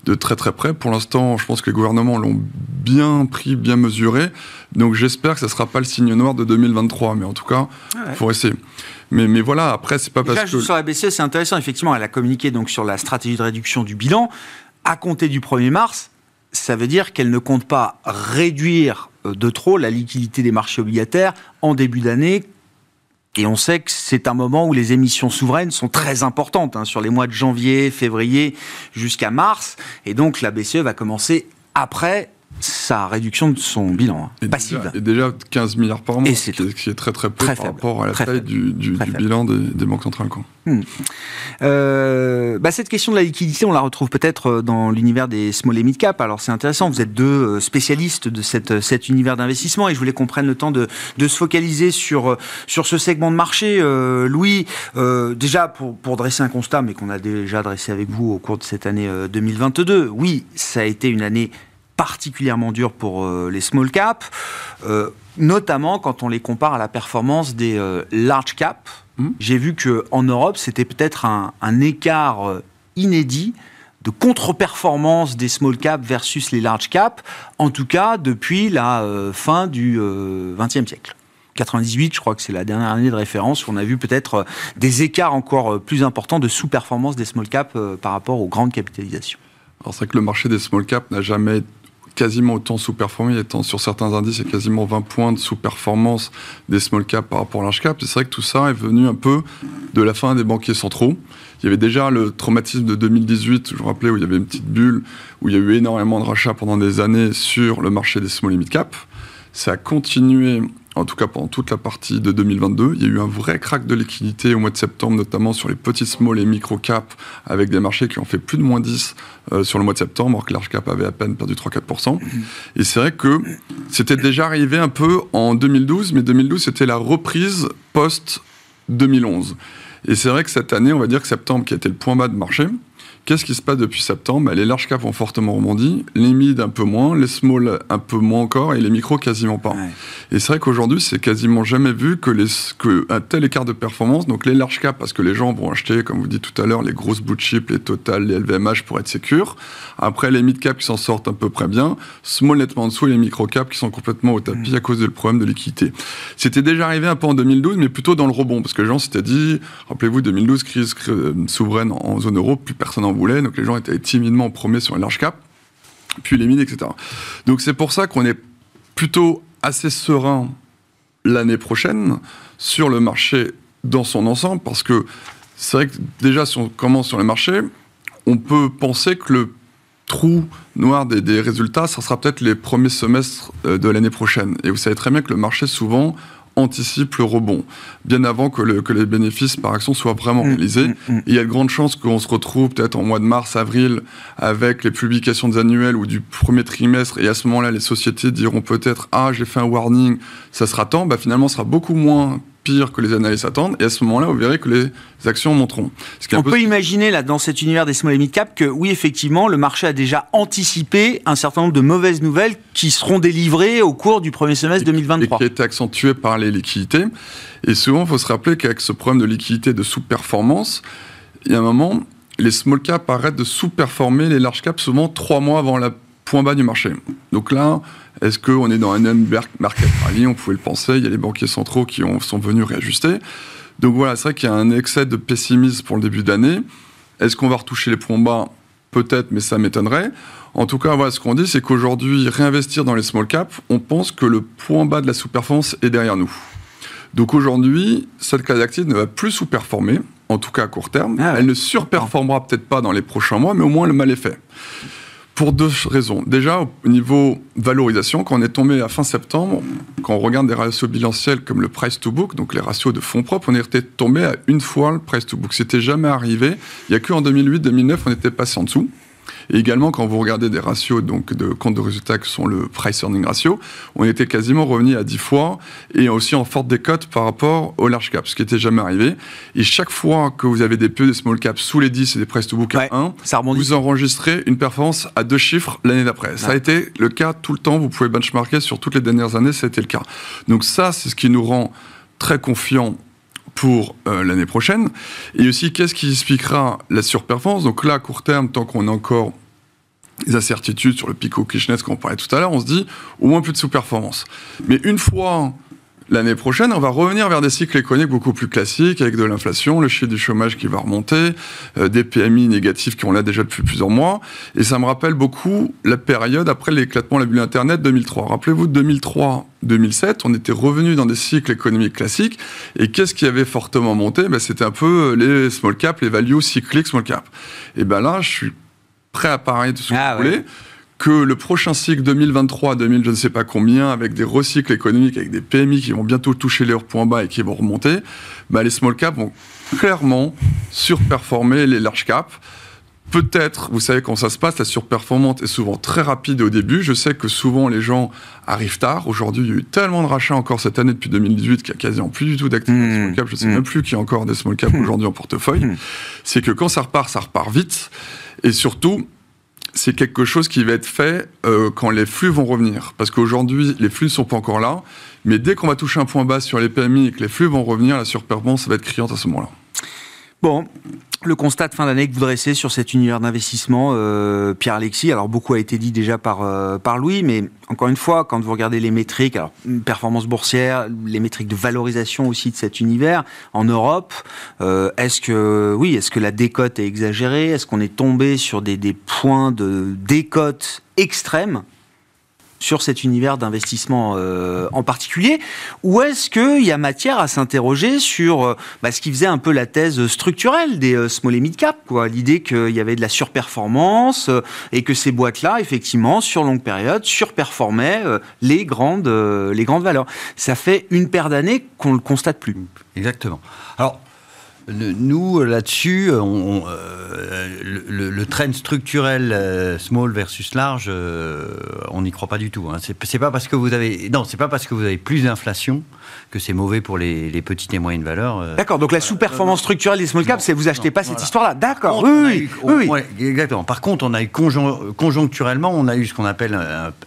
de très très près. Pour l'instant, je pense que les gouvernements l'ont bien pris, bien mesuré. Donc j'espère que ça ne sera pas le signe noir de 2023, mais en tout cas, il faut essayer. Mais, mais voilà, après, c'est pas parce que... Sur la BCE, c'est intéressant. Effectivement, elle a communiqué donc sur la stratégie de réduction du bilan. À compter du 1er mars, ça veut dire qu'elle ne compte pas réduire euh, de trop la liquidité des marchés obligataires en début d'année. Et on sait que c'est un moment où les émissions souveraines sont très importantes, hein, sur les mois de janvier, février jusqu'à mars. Et donc la BCE va commencer après sa réduction de son bilan hein, passive. et déjà 15 milliards par mois, ce qui, est très très peu par rapport à la taille du, bilan des, banques centrales. Hmm. Euh, bah, cette question de la liquidité, on la retrouve peut-être euh, dans l'univers des small et mid cap. Alors c'est intéressant, vous êtes deux euh, spécialistes de cette, cet univers d'investissement et je voulais qu'on prenne le temps de, de, se focaliser sur, sur ce segment de marché. Louis, déjà pour, pour, dresser un constat, mais qu'on a déjà dressé avec vous au cours de cette année 2022, oui, ça a été une année particulièrement dur pour euh, les small caps, euh, notamment quand on les compare à la performance des euh, large caps. Hmm. J'ai vu qu'en Europe, c'était peut-être un, écart inédit de contre-performance des small caps versus les large caps, en tout cas depuis la fin du XXe siècle. 98, je crois que c'est la dernière année de référence où on a vu peut-être des écarts encore plus importants de sous-performance des small caps par rapport aux grandes capitalisations. Alors c'est vrai que le marché des small caps n'a jamais quasiment autant sous-performé, étant sur certains indices, il y a quasiment 20 points de sous-performance des small caps par rapport à large cap. C'est vrai que tout ça est venu un peu de la fin des banquiers centraux. Il y avait déjà le traumatisme de 2018, je vous rappelais, où il y avait une petite bulle, où il y a eu énormément de rachats pendant des années sur le marché des small et mid cap. Ça a continué en tout cas pendant toute la partie de 2022. Il y a eu un vrai crack de liquidité au mois de septembre, notamment sur les petits small et micro cap, avec des marchés qui ont fait plus de moins 10 euh, sur le mois de septembre, alors que large cap avait à peine perdu 3-4%. Et c'est vrai que c'était déjà arrivé un peu en 2012, mais 2012 c'était la reprise post-2011. Et c'est vrai que cette année, on va dire que septembre, qui a été le point bas de marché, Qu'est-ce qui se passe depuis septembre? Bah, Les large caps ont fortement rebondi, les mid un peu moins, les small un peu moins encore et les micros quasiment pas. Et c'est vrai qu'aujourd'hui, c'est quasiment jamais vu que, les, que un tel écart de performance, donc les large caps, parce que les gens vont acheter, comme vous dites tout à l'heure, les grosses blue chips, les total, les LVMH pour être sécures. Après, les mid caps qui s'en sortent à peu près bien, small nettement en dessous et les micro caps qui sont complètement au tapis mm. à cause du problème de liquidité. C'était déjà arrivé un peu en 2012, mais plutôt dans le rebond, parce que les gens s'étaient dit, rappelez-vous, 2012, crise euh, souveraine en zone euro, plus personne voulait, donc les gens étaient timidement premiers sur les large cap, puis les mines, etc. Donc c'est pour ça qu'on est plutôt assez serein l'année prochaine sur le marché dans son ensemble, parce que c'est vrai que déjà, si on commence sur les marchés, on peut penser que le trou noir des, des résultats, ça sera peut-être les premiers semestres euh, de l'année prochaine. Et vous savez très bien que le marché, souvent, anticipe le rebond, bien avant que, les bénéfices par action soient vraiment mm, réalisés. Mm, mm. il y a de grandes chances qu'on se retrouve peut-être en mois de mars, avril, avec les publications des annuels ou du premier trimestre, et à ce moment-là, les sociétés diront peut-être Ah, j'ai fait un warning, ça sera temps. Bah, finalement, ce sera beaucoup moins pire que les analystes attendent. Et à ce moment-là, vous verrez que les actions monteront. On peut imaginer, là, dans cet univers des small et mid cap, que oui, effectivement, le marché a déjà anticipé un certain nombre de mauvaises nouvelles qui seront délivrées au cours du premier semestre 2023. Et qui été accentuées par les liquidités. Et souvent, il faut se rappeler qu'avec ce problème de liquidité, de sous-performance, il y a un moment, les small caps arrêtent de sous-performer les large caps souvent trois mois avant le point bas du marché. Donc là, est-ce qu'on est dans un market? Rally On pouvait le penser. Il y a les banquiers centraux qui ont, sont venus réajuster. Donc voilà, c'est vrai qu'il y a un excès de pessimisme pour le début d'année. Est-ce qu'on va retoucher les points bas? Peut-être, mais ça m'étonnerait. En tout cas, voilà, ce qu'on dit, c'est qu'aujourd'hui, réinvestir dans les small caps, on pense que le point bas de la sous-performance est derrière nous. Donc aujourd'hui, cette classe d'actifs ne va plus sous-performer, en tout cas à court terme. Ah Elle ne surperformera peut-être pas dans les prochains mois, mais au moins le mal est fait. Pour deux raisons. Déjà, au niveau valorisation, quand on est tombé à fin septembre, quand on regarde des ratios bilanciels comme le price to book, donc les ratios de fonds propres, on était tombé à une fois le price to book. C'était jamais arrivé. Il n'y a qu'en 2008-2009, on était passé en dessous. Et également, quand vous regardez des ratios donc, de compte de résultats qui sont le price earning ratio, on était quasiment revenu à 10 fois et aussi en forte décote par rapport au large cap, ce qui n'était jamais arrivé. Et chaque fois que vous avez des peu des small caps sous les 10 et des price to book à 1, vous enregistrez une performance à deux chiffres l'année d'après. Ça a été le cas tout le temps. Vous pouvez benchmarker sur toutes les dernières années, ça a été le cas. Donc ça, c'est ce qui nous rend très confiant pour euh, l'année prochaine. Et aussi, qu'est-ce qui expliquera la surperformance? Donc là, à court terme, tant qu'on a encore des incertitudes sur le pico Kishness qu'on parlait tout à l'heure, on se dit au moins plus de sous-performance. Mais une fois L'année prochaine, on va revenir vers des cycles économiques beaucoup plus classiques, avec de l'inflation, le chiffre du chômage qui va remonter, euh, des PMI négatifs qui ont là déjà depuis plusieurs mois. Et ça me rappelle beaucoup la période après l'éclatement de la bulle Internet 2003. Rappelez-vous, 2003-2007, on était revenu dans des cycles économiques classiques. Et qu'est-ce qui avait fortement monté? Ben, C'était un peu les small cap, les values cycliques small cap. Et ben là, je suis prêt à parler de ce que ah vous voulez que le prochain cycle 2023, 2000, je ne sais pas combien, avec des recycles économiques, avec des PMI qui vont bientôt toucher leurs points bas et qui vont remonter, bah les small caps vont clairement surperformer les large caps. Peut-être, vous savez quand ça se passe, la surperformance est souvent très rapide au début. Je sais que souvent les gens arrivent tard. Aujourd'hui, il y a eu tellement de rachats encore cette année depuis 2018 qu'il n'y a quasiment plus du tout d'actifs mmh. small cap. Je ne sais mmh. même plus qu'il y a encore des small caps mmh. aujourd'hui en portefeuille. C'est que quand ça repart, ça repart vite. Et surtout, c'est quelque chose qui va être fait euh, quand les flux vont revenir. Parce qu'aujourd'hui, les flux ne sont pas encore là, mais dès qu'on va toucher un point bas sur les PMI et que les flux vont revenir, la surperformance va être criante à ce moment-là. Bon, le constat de fin d'année que vous dressez sur cet univers d'investissement, euh, Pierre-Alexis, alors beaucoup a été dit déjà par, euh, par Louis, mais encore une fois, quand vous regardez les métriques, alors performance boursière, les métriques de valorisation aussi de cet univers en Europe, euh, est-ce que oui, est-ce que la décote est exagérée? Est-ce qu'on est tombé sur des, des points de décote extrêmes? Sur cet univers d'investissement euh, en particulier Ou est-ce qu'il y a matière à s'interroger sur euh, bah, ce qui faisait un peu la thèse structurelle des euh, small et mid cap L'idée qu'il y avait de la surperformance et que ces boîtes-là, effectivement, sur longue période, surperformaient les, grandes, les grandes valeurs. Ça fait une paire d'années qu'on ne le constate plus. Exactement. Alors, nous, là-dessus, euh, le, le, trend structurel euh, small versus large, euh, on n'y croit pas du tout. Hein. C'est pas parce que vous avez non, c'est pas parce que vous avez plus d'inflation que c'est mauvais pour les, petites et moyennes valeurs. D'accord. Donc la sous-performance structurelle des small caps, c'est vous achetez pas cette histoire-là. D'accord. Oui, oui, oui, exactement. Par contre, on a eu conjoncturellement, on a eu ce qu'on appelle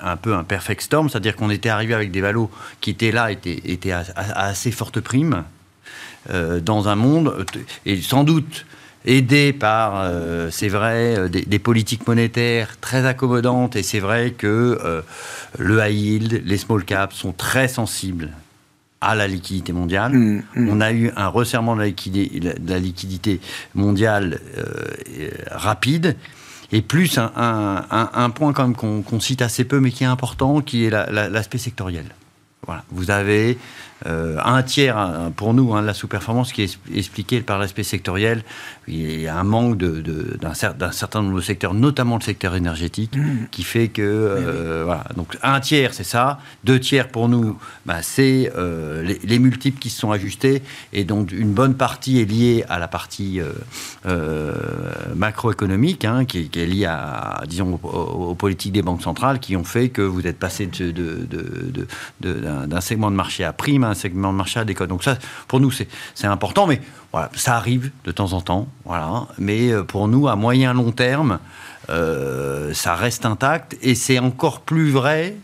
un, peu un perfect storm, c'est-à-dire qu'on était arrivé avec des valos qui étaient là, étaient, étaient à assez forte prime euh, dans un monde, et sans doute aidé par, euh, c'est vrai, euh, des, politiques monétaires très accommodantes, et c'est vrai que le high yield, les small caps sont très sensibles à la liquidité mondiale. Mmh, mmh. On a eu un resserrement de la, liquidité, mondiale rapide. Et plus un, point quand même qu'on cite assez peu, mais qui est important, qui est l'aspect sectoriel. Voilà. Vous avez euh, un tiers, hein, pour nous, hein, la sous-performance qui est expliquée par l'aspect sectoriel. Il y a un manque d'un de, certain nombre de secteurs, notamment le secteur énergétique, mmh. qui fait que. Euh, voilà. Donc, un tiers, c'est ça. Deux tiers, pour nous, bah, c'est euh, les, multiples qui se sont ajustés. Et donc, une bonne partie est liée à la partie macroéconomique, hein, qui, est liée à, disons, aux, politiques des banques centrales qui ont fait que vous êtes passé d'un de, segment de marché à prime un segment de marché adéquat. Donc ça, pour nous, c'est important, mais voilà, ça arrive de temps en temps. Voilà. Mais euh, pour nous, à moyen long terme, euh, ça reste intact et c'est encore plus vrai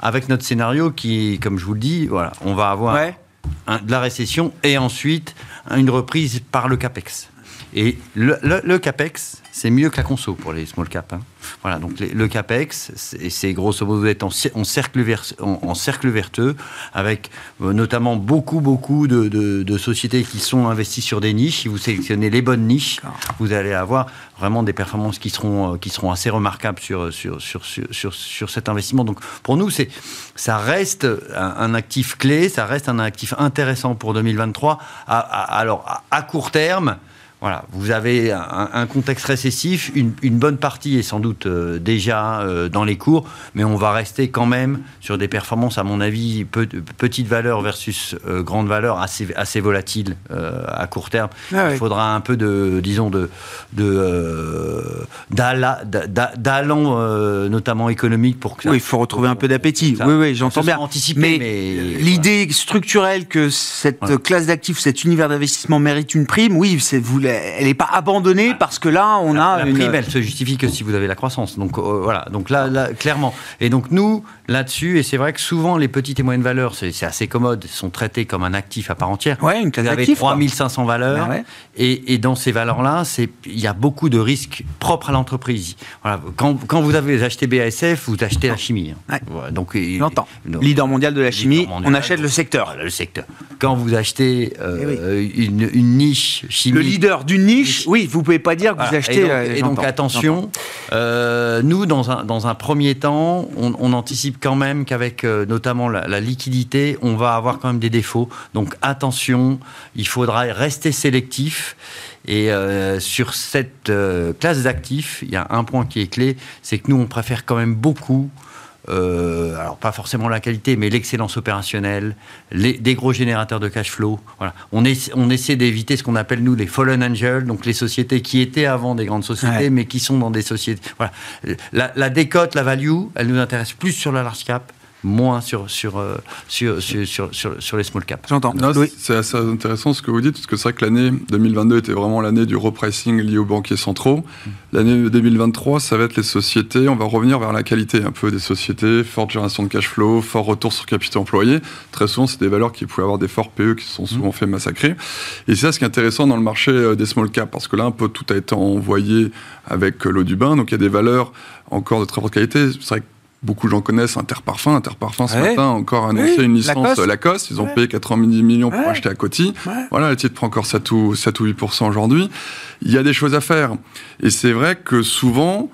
avec notre scénario qui, comme je vous le dis, voilà, on va avoir de la récession et ensuite une reprise par le capex. Et le, CAPEX, c'est mieux que la conso pour les small cap. Hein. Voilà, donc le CAPEX, c'est grosso modo être en, cercle, en, cercle verteux, avec euh, notamment beaucoup, beaucoup de, sociétés qui sont investies sur des niches. Si vous sélectionnez les bonnes niches, vous allez avoir vraiment des performances qui seront, euh, qui seront assez remarquables sur, sur, sur, sur, sur cet investissement. Donc pour nous, ça reste un, actif clé, ça reste un actif intéressant pour 2023. alors, à court terme, voilà, vous avez un, contexte récessif, une, bonne partie est sans doute euh, déjà euh, dans les cours, mais on va rester quand même sur des performances, à mon avis, petite valeur versus euh, grande valeur, assez, assez volatiles à court terme. Ah il faudra un peu de, disons, de, d'allant, notamment économique, pour que Oui, il faut retrouver un peu d'appétit. Oui, oui, j'entends bien. Anticiper, mais, l'idée structurelle que cette classe d'actifs, cet univers d'investissement mérite une prime, oui, c'est vous elle n'est pas abandonnée parce que là, on a la une. prime, elle se justifie que si vous avez la croissance. Donc euh, voilà. Donc là, là, clairement. Et donc nous, là-dessus, et c'est vrai que souvent les petites et moyennes valeurs, c'est assez commode, sont traitées comme un actif à part entière. Ouais, une classe Vous avez d'actifs, quoi. 3500 valeurs. Ouais. Et, et dans ces valeurs-là, il y a beaucoup de risques propres à l'entreprise. Voilà. Quand, quand vous avez acheté BASF, vous achetez la chimie. hein. Ouais. Donc, J'entends. Leader mondial de la chimie, mondial. on achète le secteur. Voilà, le secteur. Quand vous achetez euh, Eh une, une niche chimique. Le leader d'une niche, oui, vous pouvez pas dire que vous achetez. Et donc, euh, et donc, j'entends, attention, euh, nous, dans un, dans un premier temps, on, on anticipe quand même qu'avec euh, notamment la, la liquidité, on va avoir quand même des défauts. Donc attention, il faudra rester sélectif. Et sur cette classe d'actifs, il y a un point qui est clé, c'est que nous, on préfère quand même beaucoup euh, alors pas forcément la qualité, mais l'excellence opérationnelle, les, des gros générateurs de cash flow. Voilà. On, essa- on essaie d'éviter ce qu'on appelle nous les fallen angels, donc les sociétés qui étaient avant des grandes sociétés, Ouais. mais qui sont dans des sociétés. Voilà. La, la décote, la value, elle nous intéresse plus sur la large cap, moins sur sur euh, sur, sur, sur, sur- sur les small cap. J'entends. C'est assez intéressant ce que vous dites, parce que c'est vrai que l'année 2022 était vraiment l'année du repricing lié aux banquiers centraux. L'année 2023, ça va être les sociétés, on va revenir vers la qualité un peu des sociétés, forte génération de cash flow, fort retour sur capital employé. Très souvent, c'est des valeurs qui pouvaient avoir des forts PE qui se sont souvent fait massacrer. Et c'est ça ce qui est intéressant dans le marché euh, des small caps, parce que là, un peu tout a été envoyé avec euh, l'eau du bain, donc il y a des valeurs encore de très forte qualité. C'est vrai que Beaucoup de gens connaissent Interparfum. Interparfum, ce Ouais. matin, a encore annoncé Oui, une licence Lacoste. Lacoste. Lacoste. Ils ont Ouais. payé 90 millions pour Ouais. acheter à Coty. Voilà, le titre prend encore 7 ou, 7 ou 8% aujourd'hui. Il y a des choses à faire. Et c'est vrai que souvent,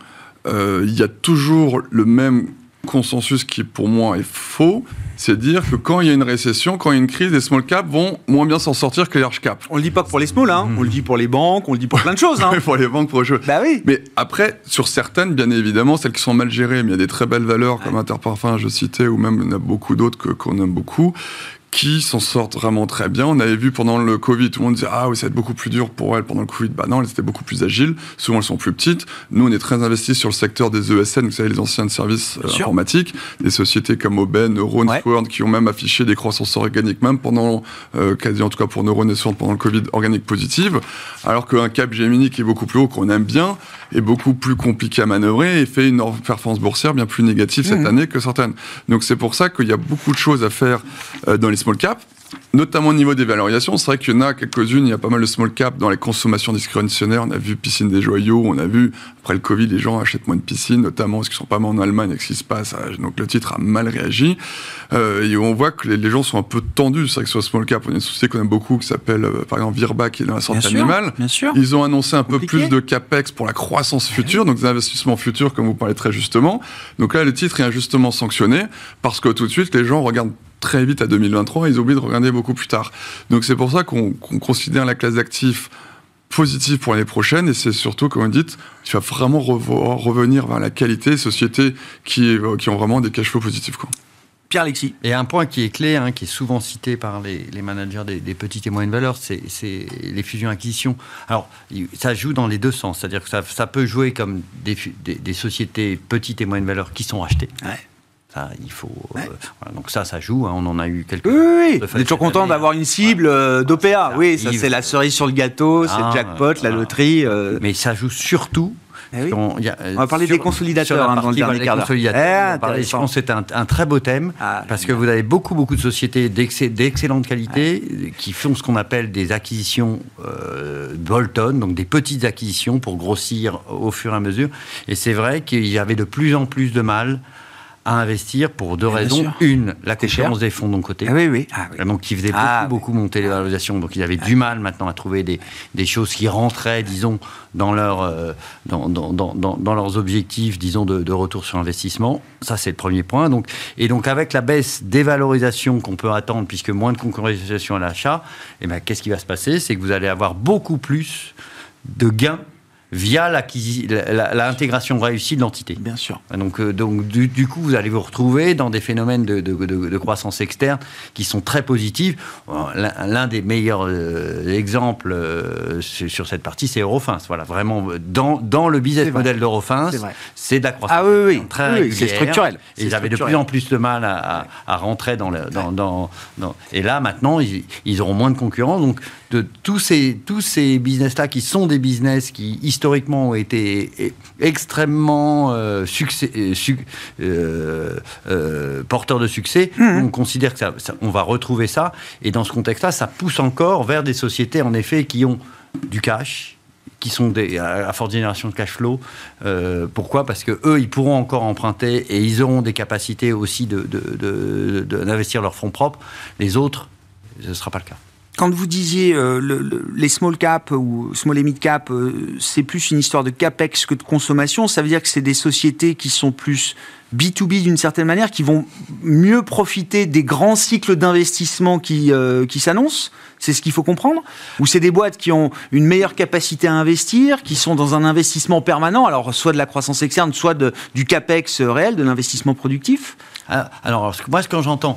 euh, il y a toujours le même consensus qui, pour moi, est faux. C'est dire que quand il y a une récession, quand il y a une crise, les small caps vont moins bien s'en sortir que les large caps. On le dit pas que pour les small, hein. on le dit pour les banques, on le dit pour plein de choses. Hein. pour les banques, pour les choses. bah oui. Mais après, sur certaines, bien évidemment, celles qui sont mal gérées, mais il y a des très belles valeurs comme Interparfum, je citais, ou même il y en a beaucoup d'autres que- qu'on aime beaucoup, qui s'en sortent vraiment très bien. On avait vu pendant le Covid, tout le monde disait Ah oui, ça va être beaucoup plus dur pour elles pendant le Covid. Bah non, elles étaient beaucoup plus agiles. Souvent, elles sont plus petites. Nous, on est très investis sur le secteur des ESN, vous savez, les anciens services euh, informatiques, des sociétés comme Oben, Neuron, Ouais. Sword, qui ont même affiché des croissances organiques, même pendant, euh, quasi en tout cas pour Neuron et Sword, pendant le Covid, organique positive. Alors qu'un Cap Gemini qui est beaucoup plus haut, qu'on aime bien, est beaucoup plus compliqué à manœuvrer et fait une performance boursière bien plus négative cette Mhm. année que certaines. Donc c'est pour ça qu'il y a beaucoup de choses à faire euh, dans les small caps. Notamment au niveau des valorisations, c'est vrai qu'il y en a quelques-unes, il y a pas mal de small cap dans les consommations discrétionnaires. On a vu piscine des joyaux, on a vu après le Covid, les gens achètent moins de piscines, notamment parce qu'ils sont pas mal en Allemagne avec ce qui se passe. euh, Donc le titre a mal réagi. Euh, et on voit que les, les gens sont un peu tendus. C'est vrai que sur small cap, on a une société qu'on aime beaucoup qui s'appelle euh, par exemple Virba qui est dans la santé Bien sûr, animale. bien sûr. Ils ont annoncé un peu plus de capex pour la croissance future, donc des investissements futurs, comme vous parlez très justement. Donc là, le titre est injustement sanctionné parce que tout de suite, les gens regardent très vite à 2023 et ils oublient de regarder beaucoup plus tard. Donc c'est pour ça qu'on considère la classe d'actifs positive pour l'année prochaine et c'est surtout, comme vous dites, il va vraiment revenir vers la qualité, sociétés qui, qui ont vraiment des cash flows positifs. Quoi. Pierre-Alexis. Et un point qui est clé, hein, qui est souvent cité par les, les managers des, des petites et moyennes valeurs, c'est les fusions-acquisitions. Alors, ça joue dans les deux sens. C'est-à-dire que ça, ça peut jouer comme des, des, des sociétés petites et moyennes valeurs qui sont rachetées. Ouais. Ça, il faut. euh, donc ça, ça joue. hein, on en a eu quelques. Oui, oui, On est toujours content d'avoir hein. une cible euh, d'OPA. Oui, ça c'est la cerise sur le gâteau, c'est Ah, le jackpot, la loterie. euh. Mais ça joue surtout. Eh oui. On, y a, On va parler des consolidateurs, hein, dans le dernier quart d'heure. consolidateurs, Eh, je pense que c'est un, un très beau thème Ah, parce que vous avez beaucoup beaucoup de sociétés d'excellente qualité qui font ce qu'on appelle des acquisitions euh, bolt-on, donc des petites acquisitions pour grossir au fur et à mesure. Et c'est vrai qu'il y avait de plus en plus de mal à investir pour deux Bien raisons. sûr. Une, la concurrence des fonds de mon côté. Ah oui, oui. Ah, oui. Donc, qui faisait beaucoup, Ah, oui. beaucoup monter les valorisations. Donc, ils avaient du mal maintenant à trouver des, des choses qui rentraient, disons, dans, leur, euh, dans, dans, dans, dans- dans leurs objectifs, disons, de, de retour sur investissement. Ça, c'est le premier point. Donc, et donc, avec la baisse des valorisations qu'on peut attendre, puisque moins de concurrence à l'achat, eh ben, qu'est-ce qui va se passer? C'est que vous allez avoir beaucoup plus de gains via l'intégration réussie de l'entité. Bien sûr. Donc, euh, donc du, du coup, vous allez vous retrouver dans des phénomènes de, de- de- de croissance externe qui sont très positifs. Euh, L'un des meilleurs euh, exemples sur, cette partie, c'est Eurofins. Voilà, vraiment, dans, dans le business model d'Eurofins, C'est de la croissance Ah oui, oui, très oui, c'est structurel. Et ils avaient de plus en plus de mal à, à- à rentrer dans le. Dans, dans- dans- et là, maintenant, ils, ils auront moins de concurrents. Donc, de tous ces, tous ces business-là qui sont des business qui historiquement ont été extrêmement euh, succès, euh, euh, porteurs de succès. Mmh. On considère que ça, on va retrouver ça. Et dans ce contexte-là, ça pousse encore vers des sociétés, en effet, qui ont du cash, qui sont des, à, forte génération de cash flow. pourquoi? Parce que eux, ils pourront encore emprunter et ils auront des capacités aussi d'investir de, de, leurs fonds propres. Les autres, ce ne sera pas le cas quand vous disiez euh, les small cap ou small et mid cap, euh, c'est plus une histoire de capex que de consommation, ça veut dire que c'est des sociétés qui sont plus B2B d'une certaine manière, qui vont mieux profiter des grands cycles d'investissement qui, euh, qui s'annoncent C'est ce qu'il faut comprendre Ou c'est des boîtes qui ont une meilleure capacité à investir, qui sont dans un investissement permanent, alors soit de la croissance externe, soit de, du capex réel, de l'investissement productif. Ah, alors, moi, ce que j'entends,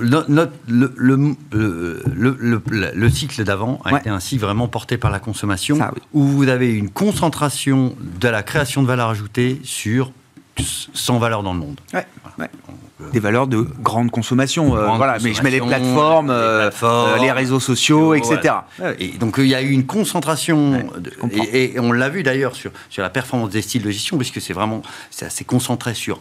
le, le, le, le, cycle d'avant a été ainsi vraiment porté par la consommation, où vous avez une concentration de la création de valeur ajoutée sur 100 valeurs dans le monde. Ouais, Des valeurs de grande consommation. Euh, voilà, mais je mets les plateformes, les, euh, les réseaux sociaux, etc. Et donc il y a eu une concentration, et, et, on l'a vu d'ailleurs sur, sur la performance des styles de gestion, puisque c'est vraiment, c'est assez concentré sur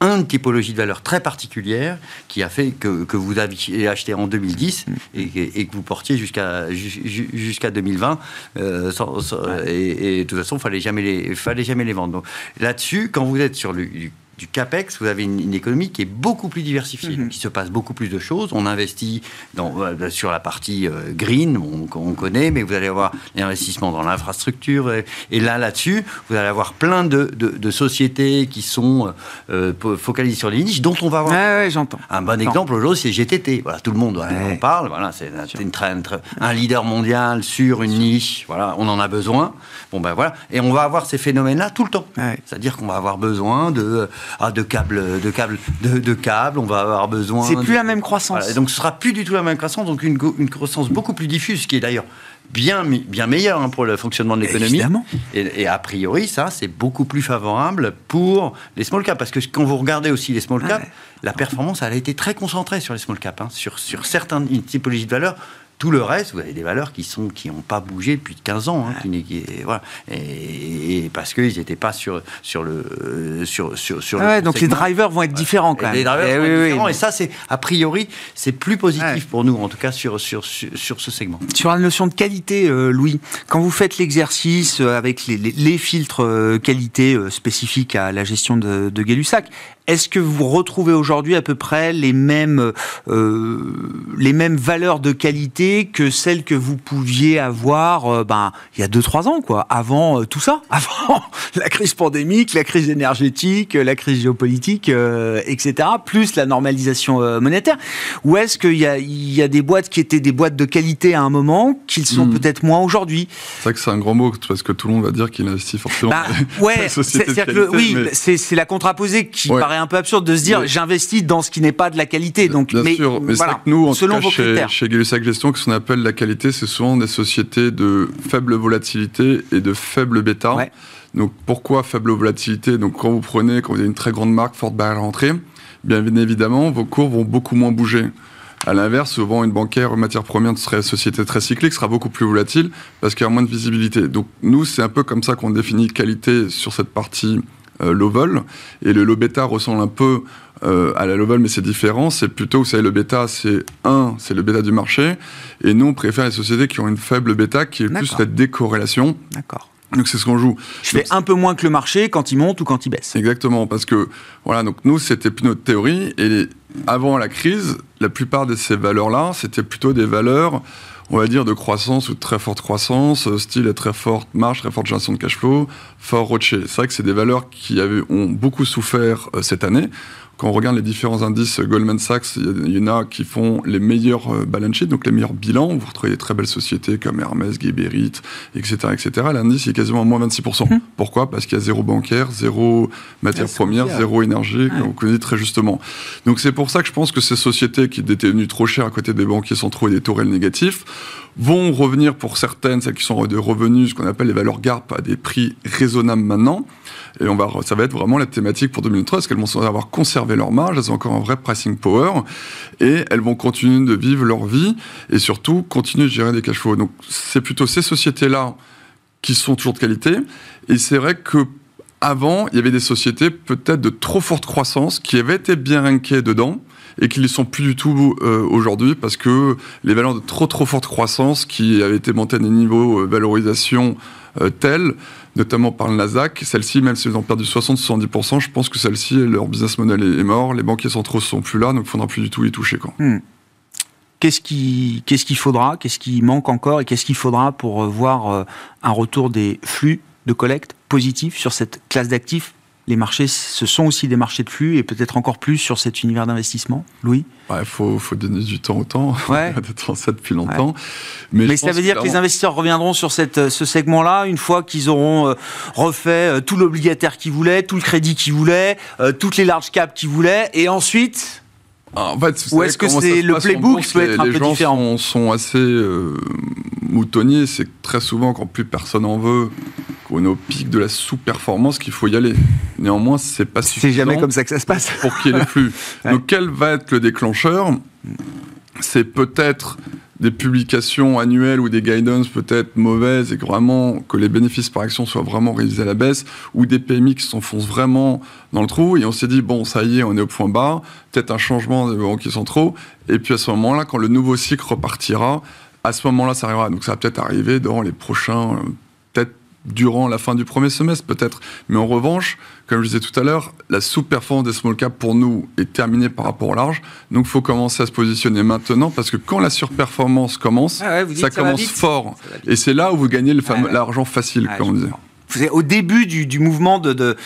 une typologie de valeur très particulière qui a fait que, que vous aviez acheté en 2010 et, que vous portiez jusqu'à jusqu'à 2020 euh, et, et, de toute façon fallait jamais les fallait jamais les vendre. Là-dessus, quand vous êtes sur le du capex, vous avez une, économie qui est beaucoup plus diversifiée. Mhm. qui il se passe beaucoup plus de choses. On investit dans, euh, sur la partie euh, green, qu'on connaît, mais vous allez avoir l'investissement dans l'infrastructure. Et, là, là-dessus, vous allez avoir plein de, de, sociétés qui sont euh, focalisées sur les niches, dont on va avoir. j'entends. Un bon exemple aujourd'hui, c'est GTT. Voilà, tout le monde en parle. Voilà, c'est une, un leader mondial sur une niche. Voilà, on en a besoin. Bon ben voilà, et on va avoir ces phénomènes-là tout le temps. C'est-à-dire qu'on va avoir besoin de ah, de câbles, de câbles, de, câbles, on va avoir besoin. C'est plus la même croissance. donc ce sera plus du tout la même croissance, donc une, une croissance beaucoup plus diffuse, qui est d'ailleurs bien, bien meilleure hein, pour le fonctionnement de l'économie. Et, et, a priori, ça, c'est beaucoup plus favorable pour les small caps. Parce que quand vous regardez aussi les small caps, la performance, elle a été très concentrée sur les small caps, hein, sur, sur certaines typologies de valeurs tout le reste, vous avez des valeurs qui sont qui n'ont pas bougé depuis 15 ans, hein, qui, voilà, et, parce qu'ils n'étaient pas sur sur le sur sur, sur ah donc les drivers vont être différents quand même. Les drivers vont être différents, et ça c'est a priori c'est plus positif pour nous en tout cas sur, sur sur ce segment. Sur la notion de qualité, euh, Louis, quand vous faites l'exercice euh, avec les, les, filtres euh, qualité spécifiques à la gestion de, de Gay-Lussac, est-ce que vous retrouvez aujourd'hui à peu près les mêmes, euh, les mêmes valeurs de qualité que celles que vous pouviez avoir euh, ben, il y a 2-3 ans, quoi, avant euh, tout ça Avant la crise pandémique, la crise énergétique, la crise géopolitique, etc., plus la normalisation monétaire? Ou est-ce qu'il y a, il y a des boîtes qui étaient des boîtes de qualité à un moment, qu'ils sont hmm. peut-être moins aujourd'hui? C'est vrai que c'est un grand mot, parce que tout le monde va dire qu'il investit forcément bah, ouais, c'est, oui, c'est, la contraposée qui paraît un peu absurde de se dire j'investis dans ce qui n'est pas de la qualité. Donc, Bien mais, sûr, mais voilà, que nous, en selon tout cas, chez, chez gay Gestion, ce qu'on appelle la qualité, c'est souvent des sociétés de faible volatilité et de faible bêta. Donc pourquoi faible volatilité? Donc quand vous prenez, quand vous avez une très grande marque, forte barrière à l'entrée, bien évidemment, vos cours vont beaucoup moins bouger. À l'inverse, souvent, une bancaire matière première serait société très cyclique, sera beaucoup plus volatile parce qu'il y a moins de visibilité. Donc, nous, c'est un peu comme ça qu'on définit qualité sur cette partie euh, low vol. Et le low bêta ressemble un peu euh, à la low vol, mais c'est différent. C'est plutôt, vous savez, le bêta, c'est un, c'est le bêta du marché. Et nous, on préfère les sociétés qui ont une faible bêta, qui est plus cette décorrélation. D'accord. Donc c'est ce qu'on joue. Je fais un peu moins que le marché quand il monte ou quand il baisse. Exactement, parce que voilà, donc nous c'était plus notre théorie et avant la crise, la plupart de ces valeurs-là, c'était plutôt des valeurs on va dire, de croissance ou de très forte croissance, euh, style très forte marge, très forte génération de cash flow, fort rocher. C'est vrai que c'est des valeurs qui ont beaucoup souffert euh, cette année quand on regarde les différents indices Goldman Sachs, il y en a qui font les meilleurs euh, balance sheets, donc les meilleurs bilans. Vous retrouvez des très belles sociétés comme Hermès, Geberit, etc., etc. L'indice est quasiment à moins 26%. Hum. Pourquoi? Parce qu'il y a zéro bancaire, zéro matière ah, première, zéro énergie, comme vous connaissez très justement. Donc c'est pour ça que je pense que ces sociétés qui étaient venues trop chères à côté des banquiers centraux et des taux réels négatifs vont revenir pour certaines, celles qui sont de revenus, ce qu'on appelle les valeurs GARP, à des prix raisonnables maintenant. Et on va, ça va être vraiment la thématique pour 2013, qu'elles vont avoir conservé leur marge, elles ont encore un vrai pricing power, et elles vont continuer de vivre leur vie, et surtout continuer de gérer des cash flows. Donc c'est plutôt ces sociétés-là qui sont toujours de qualité, et c'est vrai que avant, il y avait des sociétés peut-être de trop forte croissance qui avaient été bien rankées dedans, et qui ne sont plus du tout euh, aujourd'hui parce que les valeurs de trop trop forte croissance qui avaient été montées à des niveaux de valorisation euh, tels, notamment par le Nasdaq, celles-ci, même si elles ont perdu 60-70%, je pense que celles-ci, leur business model est, mort, les banquiers centraux sont plus là, donc il ne faudra plus du tout y toucher. Hmm. Qu'est-ce qu'il ce qu'il faudra Qu'est-ce qui manque encore Et qu'est-ce qu'il faudra pour euh, voir un retour des flux de collecte positifs sur cette classe d'actifs les marchés, ce sont aussi des marchés de flux et peut-être encore plus sur cet univers d'investissement Louis? Il faut, donner du temps au temps. Ouais. d'être en ça depuis longtemps. Mais, ça veut dire que les investisseurs reviendront sur cette, ce segment-là une fois qu'ils auront euh, refait euh, tout l'obligataire qu'ils voulaient, tout le crédit qu'ils voulaient, euh, toutes les large caps qu'ils voulaient, et ensuite ah, en fait, Ou est-ce que c'est le playbook qui peut être un peu différent? Les gens sont, assez moutonniers. C'est très souvent quand plus personne en veut, qu'on est au pic de la sous-performance, qu'il faut y aller. Néanmoins, c'est pas suffisant. C'est jamais comme ça que ça se passe. Pour qu'il y ait plus. Donc, quel va être le déclencheur? C'est peut-être des publications annuelles ou des guidance peut-être mauvaises et que vraiment que les bénéfices par action soient vraiment révisés à la baisse ou des PMI qui s'enfoncent vraiment dans le trou et on s'est dit bon ça y est on est au point bas peut-être un changement des banquiers centraux et puis à ce moment-là quand le nouveau cycle repartira à ce moment-là, ça arrivera. Donc ça va peut-être arriver dans les prochains, euh, durant la fin du premier semestre, peut-être. Mais en revanche, comme je disais tout à l'heure, la sous-performance des small caps pour nous est terminée par rapport au large. Donc il faut commencer à se positionner maintenant parce que quand la surperformance commence, ah ça, commence fort. Et c'est là où vous gagnez l'argent facile, comme on disait. C'est au début du, mouvement de,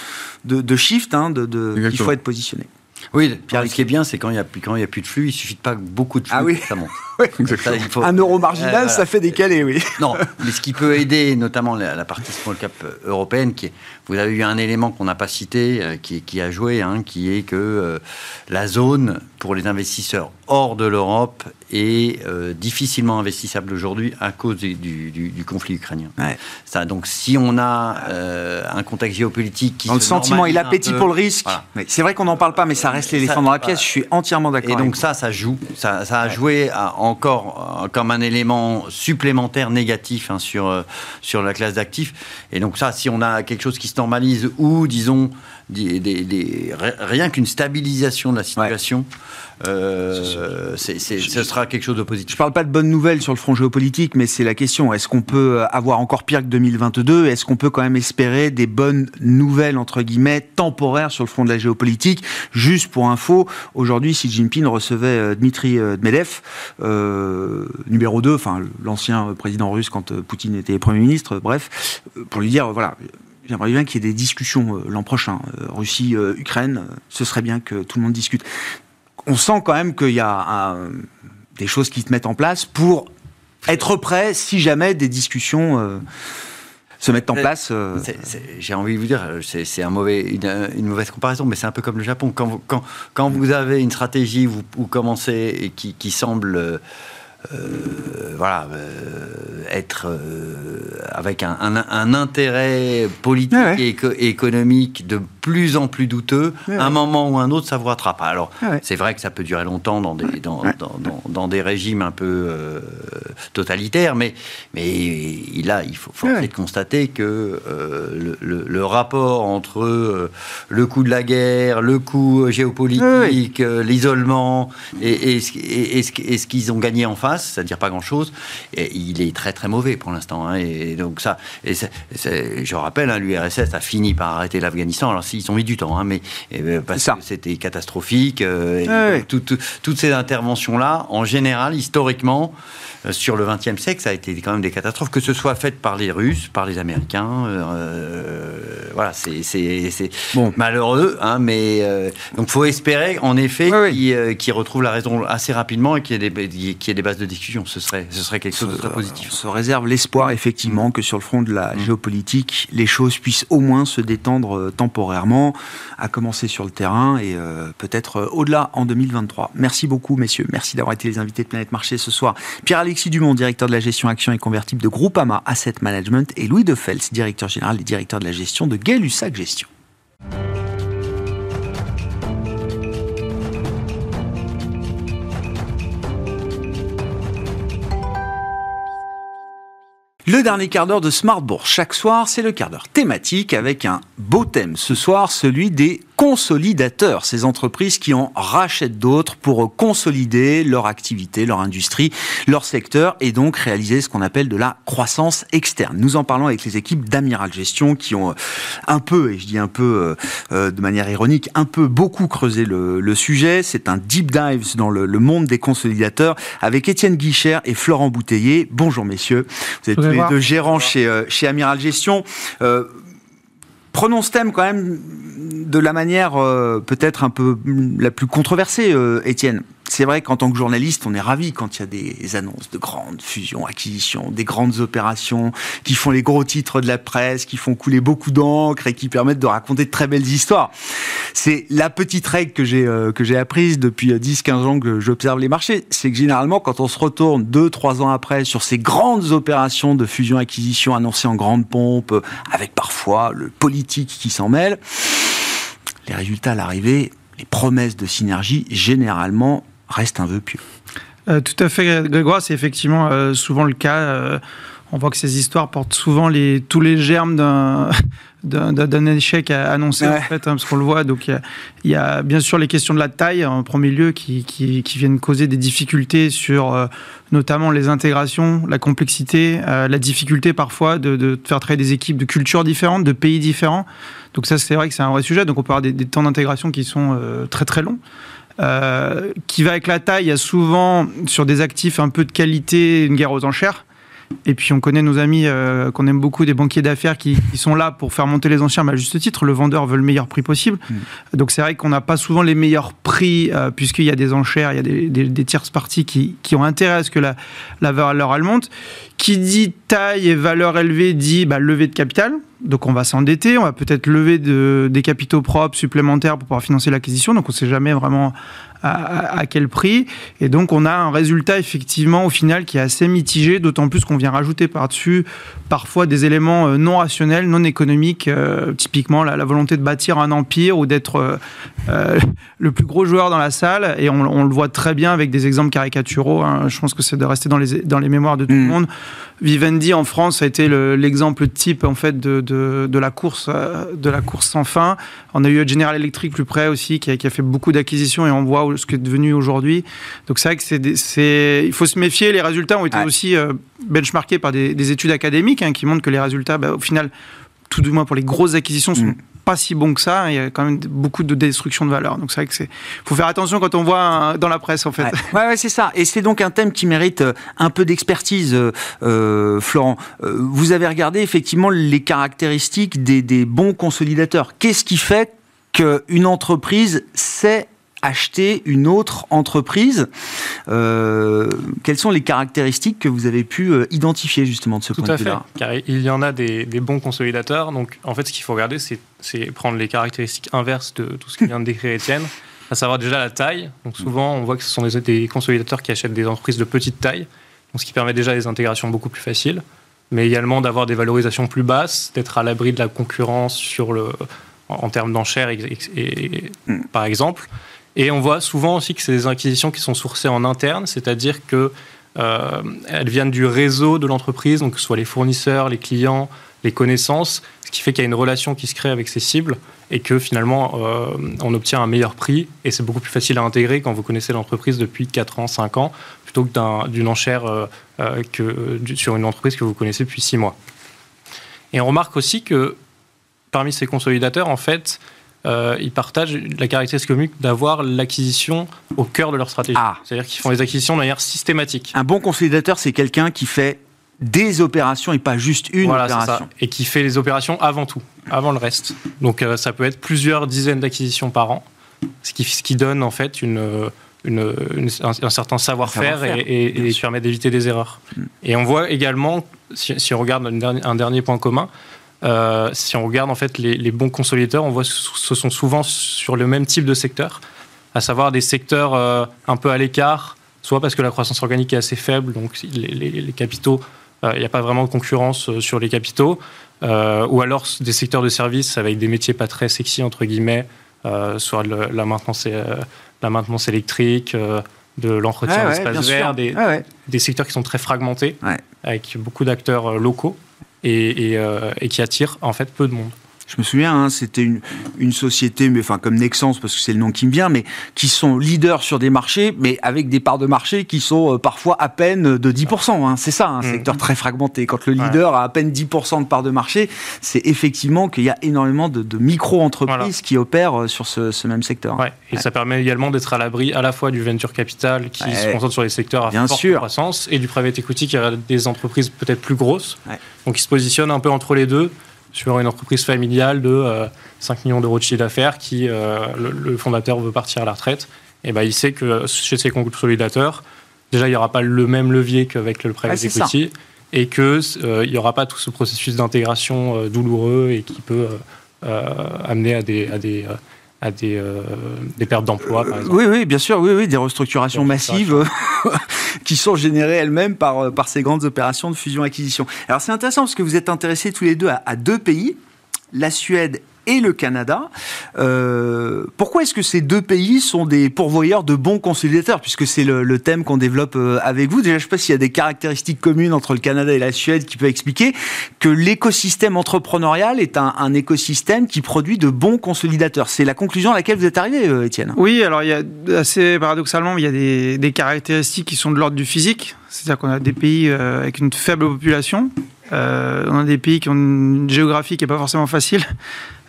de, shift, hein, de, il faut être positionné. Oui, Pierre, ce qui est bien, c'est quand il n'y a, a, plus de flux, il suffit de pas beaucoup de flux, ah oui. ça monte. Un euro marginal, ça fait décaler, oui. Non, mais ce qui peut aider, notamment la, partie small cap euh, européenne, qui vous avez eu un élément qu'on n'a pas cité, euh, qui, a joué, hein, qui est que euh, la zone pour les investisseurs hors de l'Europe est difficilement investissable aujourd'hui à cause du, conflit ukrainien. Ça, donc, si on a un contexte géopolitique qui dans le sentiment et l'appétit pour le risque, c'est vrai qu'on n'en parle pas, mais ça reste l'éléphant dans la pièce. Je suis entièrement d'accord. Et donc ça, ça joue, ça, ça a joué à, encore euh, comme un élément supplémentaire négatif hein, sur, euh, sur la classe d'actifs. Et donc ça, si on a quelque chose qui se normalise ou, disons, des, rien qu'une stabilisation de la situation, euh, ce sera quelque chose de positif. Je ne parle pas de bonnes nouvelles sur le front géopolitique, mais c'est la question. Est-ce qu'on peut avoir encore pire que 2022 Est-ce qu'on peut quand même espérer des bonnes nouvelles, entre guillemets, temporaires sur le front de la géopolitique? Juste pour info, aujourd'hui, Xi Jinping recevait euh, Dmitri euh, Dmedev, numéro 2, enfin l'ancien président russe quand Poutine était Premier ministre, bref, pour lui dire, voilà, J'aimerais bien qu'il y ait des discussions euh, l'an prochain. Euh, Russie, euh, Ukraine, ce serait bien que tout le monde discute. On sent quand même qu'il y a des choses qui se mettent en place pour être prêt si jamais des discussions se mettent en place. J'ai envie de vous dire, c'est un mauvais, une, mauvaise comparaison, mais c'est un peu comme le Japon. Quand, quand, quand vous avez une stratégie, vous, vous commencez et qui, qui semble euh, voilà, euh, être euh, avec un, intérêt politique et économique de plus en plus douteux, un moment ou un autre, ça vous rattrape. Alors, c'est vrai que ça peut durer longtemps dans des, dans, dans, des régimes un peu totalitaires, mais, mais là, il faut constater que le, le, rapport entre le coût de la guerre, le coût géopolitique, l'isolement et, et, et, ce qu'ils ont gagné en face, c'est-à-dire pas grand-chose. Et il est très très mauvais pour l'instant. Hein. et donc ça, et je rappelle, hein, l'URSS a fini par arrêter l'Afghanistan. Alors s'ils ont mis du temps, hein, mais euh, parce que c'était catastrophique. Euh, toutes ces interventions-là, en général, historiquement, euh, sur le XXe siècle, ça a été quand même des catastrophes, que ce soit faites par les Russes, par les Américains. Euh, voilà, c'est bon. malheureux, mais donc faut espérer, en effet, qu'ils retrouvent la raison assez rapidement et qu'il y, ait des bases de discussion. Ce serait, ce serait quelque chose de très positif. On se réserve l'espoir, effectivement, que sur le front de la mm. géopolitique, les choses puissent au moins se détendre temporairement, à commencer sur le terrain et peut-être au-delà en 2023. Merci beaucoup, messieurs. Merci d'avoir été les invités de Planète Marché ce soir. Pierre Alexis Dumont, directeur de la gestion action et convertible de Groupama Asset Management, et Louis de Fels, directeur général et directeur de la gestion de Gay-Lussac Gestion. Le dernier quart d'heure de Smart Bourse. Chaque soir, c'est le quart d'heure thématique avec un beau thème. Ce soir, celui des consolidateurs, ces entreprises qui en rachètent d'autres pour consolider leur activité, leur industrie, leur secteur et donc réaliser ce qu'on appelle de la croissance externe. Nous en parlons avec les équipes d'Amiral Gestion qui ont un peu, et je dis un peu euh, de manière ironique, un peu beaucoup creusé le, sujet. C'est un deep dive dans le, monde des consolidateurs avec Étienne Guichert et Florent Bouteiller. Bonjour messieurs. Vous êtes tous les deux gérants chez, euh, chez Amiral Gestion. Euh, prenons ce thème quand même de la manière euh, peut-être un peu la plus controversée, Étienne c'est vrai qu'en tant que journaliste, on est ravi quand il y a des annonces de grandes fusions, acquisitions, des grandes opérations qui font les gros titres de la presse, qui font couler beaucoup d'encre et qui permettent de raconter de très belles histoires. C'est la petite règle que j'ai euh, que j'ai apprise depuis 10-15 euh, ans que j'observe les marchés, c'est que généralement quand on se retourne 2-3 ans après sur ces grandes opérations de fusion-acquisition annoncées en grande pompe, avec parfois le politique qui s'en mêle, les résultats à l'arrivée les promesses de synergie, généralement, reste un vœu pieux. Euh, tout à fait, Grégoire, c'est effectivement euh, souvent le cas. Euh, on voit que ces histoires portent souvent les, tous les germes d'un, d'un, échec annoncé, en fait, hein, parce qu'on le voit. Donc, il y, a bien sûr les questions de la taille, en premier lieu, qui, qui, viennent causer des difficultés sur notamment les intégrations, la complexité, la difficulté parfois de, de, faire travailler des équipes de cultures différentes, de pays différents. Donc, ça, c'est vrai que c'est un vrai sujet. Donc, on peut avoir des, des temps d'intégration qui sont très, très longs. Euh, qui va avec la taille, il y a souvent sur des actifs un peu de qualité une guerre aux enchères. Et puis on connaît nos amis euh, qu'on aime beaucoup, des banquiers d'affaires qui, sont là pour faire monter les enchères, mais à juste titre, le vendeur veut le meilleur prix possible. Mm. Donc c'est vrai qu'on n'a pas souvent les meilleurs prix, euh, puisqu'il y a des enchères, il y a des, des, tierces parties qui, qui, ont intérêt à ce que la, la valeur elle monte. Qui dit taille et valeur élevée dit bah, levée de capital. Donc on va s'endetter, on va peut-être lever de, des capitaux propres supplémentaires pour pouvoir financer l'acquisition. Donc on ne sait jamais vraiment à, quel prix. Et donc on a un résultat effectivement au final qui est assez mitigé, d'autant plus qu'on vient rajouter par-dessus parfois des éléments euh, non rationnels, non économiques, euh, typiquement la, volonté de bâtir un empire ou d'être euh, le plus gros joueur dans la salle. Et on, le voit très bien avec des exemples caricaturaux. Hein. Je pense que c'est de rester dans les, dans les mémoires de tout le mm. monde. Vivendi en France a été l'exemple type en fait de, de, la course de la course sans fin. On a eu General Electric plus près aussi qui a, qui a fait beaucoup d'acquisitions et on voit ce qui est devenu aujourd'hui. Donc c'est vrai que c'est, il faut se méfier. Les résultats ont été aussi euh, benchmarkés par des, études académiques hein, qui montrent que les résultats, bah, au final, tout du moins pour les grosses acquisitions, sont mm. Pas si bons que ça. Il y a quand même beaucoup de destruction de valeur. Donc c'est vrai que c'est, faut faire attention quand on voit dans la presse en fait. Ouais, ouais, c'est ça. Et c'est donc un thème qui mérite euh, un peu d'expertise, euh, Florent. vous avez regardé effectivement les caractéristiques des, des bons consolidateurs. Qu'est-ce qui fait qu'une entreprise sait acheter une autre entreprise. Euh, quelles sont les caractéristiques que vous avez pu euh, identifier justement de ce point de vue-là Car il y en a des, bons consolidateurs. Donc en fait, ce qu'il faut regarder, c'est prendre les caractéristiques inverses de tout ce que vient de décrire Étienne, à savoir déjà la taille. Donc souvent, on voit que ce sont des, des consolidateurs qui achètent des entreprises de petite taille, donc ce qui permet déjà des intégrations beaucoup plus faciles, mais également d'avoir des valorisations plus basses, d'être à l'abri de la concurrence sur le, en, termes d'enchères, mm. par exemple. Et on voit souvent aussi que c'est des acquisitions qui sont sourcées en interne, c'est-à-dire que euh, elles viennent du réseau de l'entreprise, donc que ce soit les fournisseurs, les clients, les connaissances, ce qui fait qu'il y a une relation qui se crée avec ces cibles et que finalement euh, on obtient un meilleur prix et c'est beaucoup plus facile à intégrer quand vous connaissez l'entreprise depuis 4 ans, 5 ans, plutôt que d'une enchère euh, sur une entreprise que vous connaissez depuis 6 mois. Et on remarque aussi que parmi ces consolidateurs, en fait, euh, ils partagent la caractéristique commune d'avoir l'acquisition au cœur de leur stratégie. Ah. C'est-à-dire qu'ils font les acquisitions de manière systématique. Un bon consolidateur, c'est quelqu'un qui fait des opérations et pas juste une opération. Et qui fait les opérations avant tout, avant le reste. Donc euh, ça peut être plusieurs dizaines d'acquisitions par an, ce qui, ce qui, donne en fait une, une, un, certain savoir-faire et, et, permet d'éviter des erreurs. Hmm. Et on voit également, si, on regarde un dernier point commun, euh, si on regarde en fait les, bons consolidateurs, on voit que ce sont souvent sur le même type de secteur, à savoir des secteurs euh, un peu à l'écart, soit parce que la croissance organique est assez faible, donc les, capitaux, euh, il n'y a pas vraiment de concurrence sur les capitaux, ou alors des secteurs de services avec des métiers pas très sexy entre guillemets, soit la maintenance, la maintenance électrique, de l'entretien d'espace vert, des, des, secteurs qui sont très fragmentés. avec beaucoup d'acteurs locaux et, et, qui attire en fait peu de monde. Je me souviens, hein, c'était une, une, société, mais enfin comme Nexence parce que c'est le nom qui me vient, mais qui sont leaders sur des marchés, mais avec des parts de marché qui sont euh, parfois à peine de 10%. Hein. C'est ça, un mmh. secteur très fragmenté. Quand le leader a à peine 10% de parts de marché, c'est effectivement qu'il y a énormément de, micro-entreprises qui opèrent euh, sur ce, même secteur. Ouais. Et ça permet également d'être à l'abri à la fois du venture capital qui se concentre sur les secteurs à Bien forte sûr. croissance et du private equity qui a des entreprises peut-être plus grosses. Donc il se positionne un peu entre les deux sur une entreprise familiale de 5 euh, millions d'euros de chiffre d'affaires qui euh, le, fondateur veut partir à la retraite, et ben il sait que chez ses consolidateurs, déjà il n'y aura pas le même levier qu'avec le private equity et qu'il euh, n'y aura pas tout ce processus d'intégration douloureux et qui peut amener à des, à des à des, des pertes d'emploi, par exemple. Oui, oui, bien sûr, oui, oui, des restructurations massives qui sont générées elles-mêmes par, par ces grandes opérations de fusion-acquisition. Alors c'est intéressant parce que vous êtes intéressés tous les deux à, à deux pays, la Suède et le Canada. Euh, pourquoi est-ce que ces deux pays sont des pourvoyeurs de bons consolidateurs Puisque c'est le, thème qu'on développe euh, avec vous? Déjà, je ne sais pas s'il y a des caractéristiques communes entre le Canada et la Suède qui peuvent expliquer que l'écosystème entrepreneurial est un, écosystème qui produit de bons consolidateurs. C'est la conclusion à laquelle vous êtes arrivé, euh, Étienne. Oui, alors il y a assez paradoxalement, il y a des caractéristiques qui sont de l'ordre du physique. C'est-à-dire qu'on a des pays avec une faible population, on a des pays qui ont une géographie qui n'est pas forcément facile.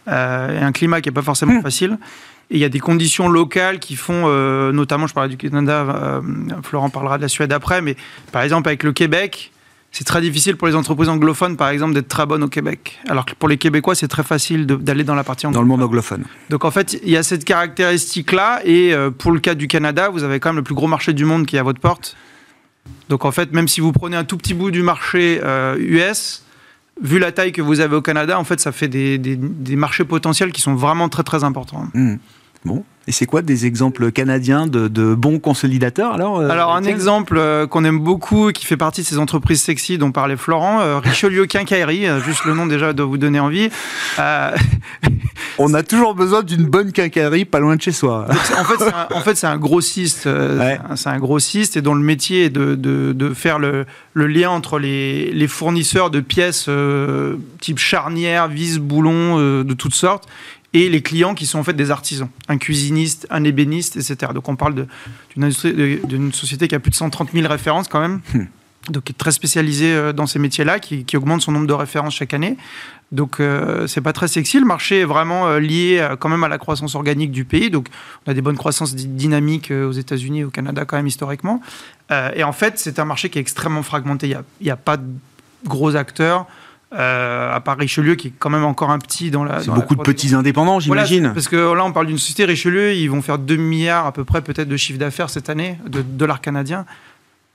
Euh, et un climat qui n'est pas forcément hmm. facile. Et il y a des conditions locales qui font, euh, notamment, je parlais du Canada, euh, Florent parlera de la Suède après, mais par exemple avec le Québec, c'est très difficile pour les entreprises anglophones, par exemple, d'être très bonnes au Québec. Alors que pour les Québécois, c'est très facile d'aller dans la partie anglophone. Dans le monde anglophone. Donc en fait, il y a cette caractéristique-là. Et pour le cas du Canada, vous avez quand même le plus gros marché du monde qui est à votre porte. Donc en fait, même si vous prenez un tout petit bout du marché US, vu la taille que vous avez au Canada, en fait, ça fait des, marchés potentiels qui sont vraiment très très importants. Mmh. Bon, et c'est quoi des exemples canadiens de, bons consolidateurs alors euh, Alors un exemple euh, qu'on aime beaucoup, qui fait partie de ces entreprises sexy dont parlait Florent, euh, Richelieu Quincaillerie, juste le nom déjà doit vous donner envie. On a toujours besoin d'une bonne quincaillerie pas loin de chez soi. en fait, c'est un, grossiste, c'est un grossiste et dont le métier est de, faire le, lien entre les, les fournisseurs de pièces type charnière, vis, boulons de toutes sortes et les clients qui sont en fait des artisans, un cuisiniste, un ébéniste, etc. Donc on parle d'une société qui a plus de 130 000 références quand même. Hmm. Donc, qui est très spécialisée euh, dans ces métiers-là, qui, augmente son nombre de références chaque année. Donc, euh, c'est pas très sexy. Le marché est vraiment euh, lié quand même à la croissance organique du pays. Donc, on a des bonnes croissances dynamiques aux États-Unis et au Canada, quand même, historiquement. et en fait, c'est un marché qui est extrêmement fragmenté. Il n'y a, a, pas de gros acteurs. Euh, à part Richelieu, qui est quand même encore un petit dans la. C'est beaucoup de petits indépendants, j'imagine. parce que là, on parle d'une société Richelieu, ils vont faire 2 milliards à peu près, peut-être, de chiffre d'affaires cette année, de dollars canadiens.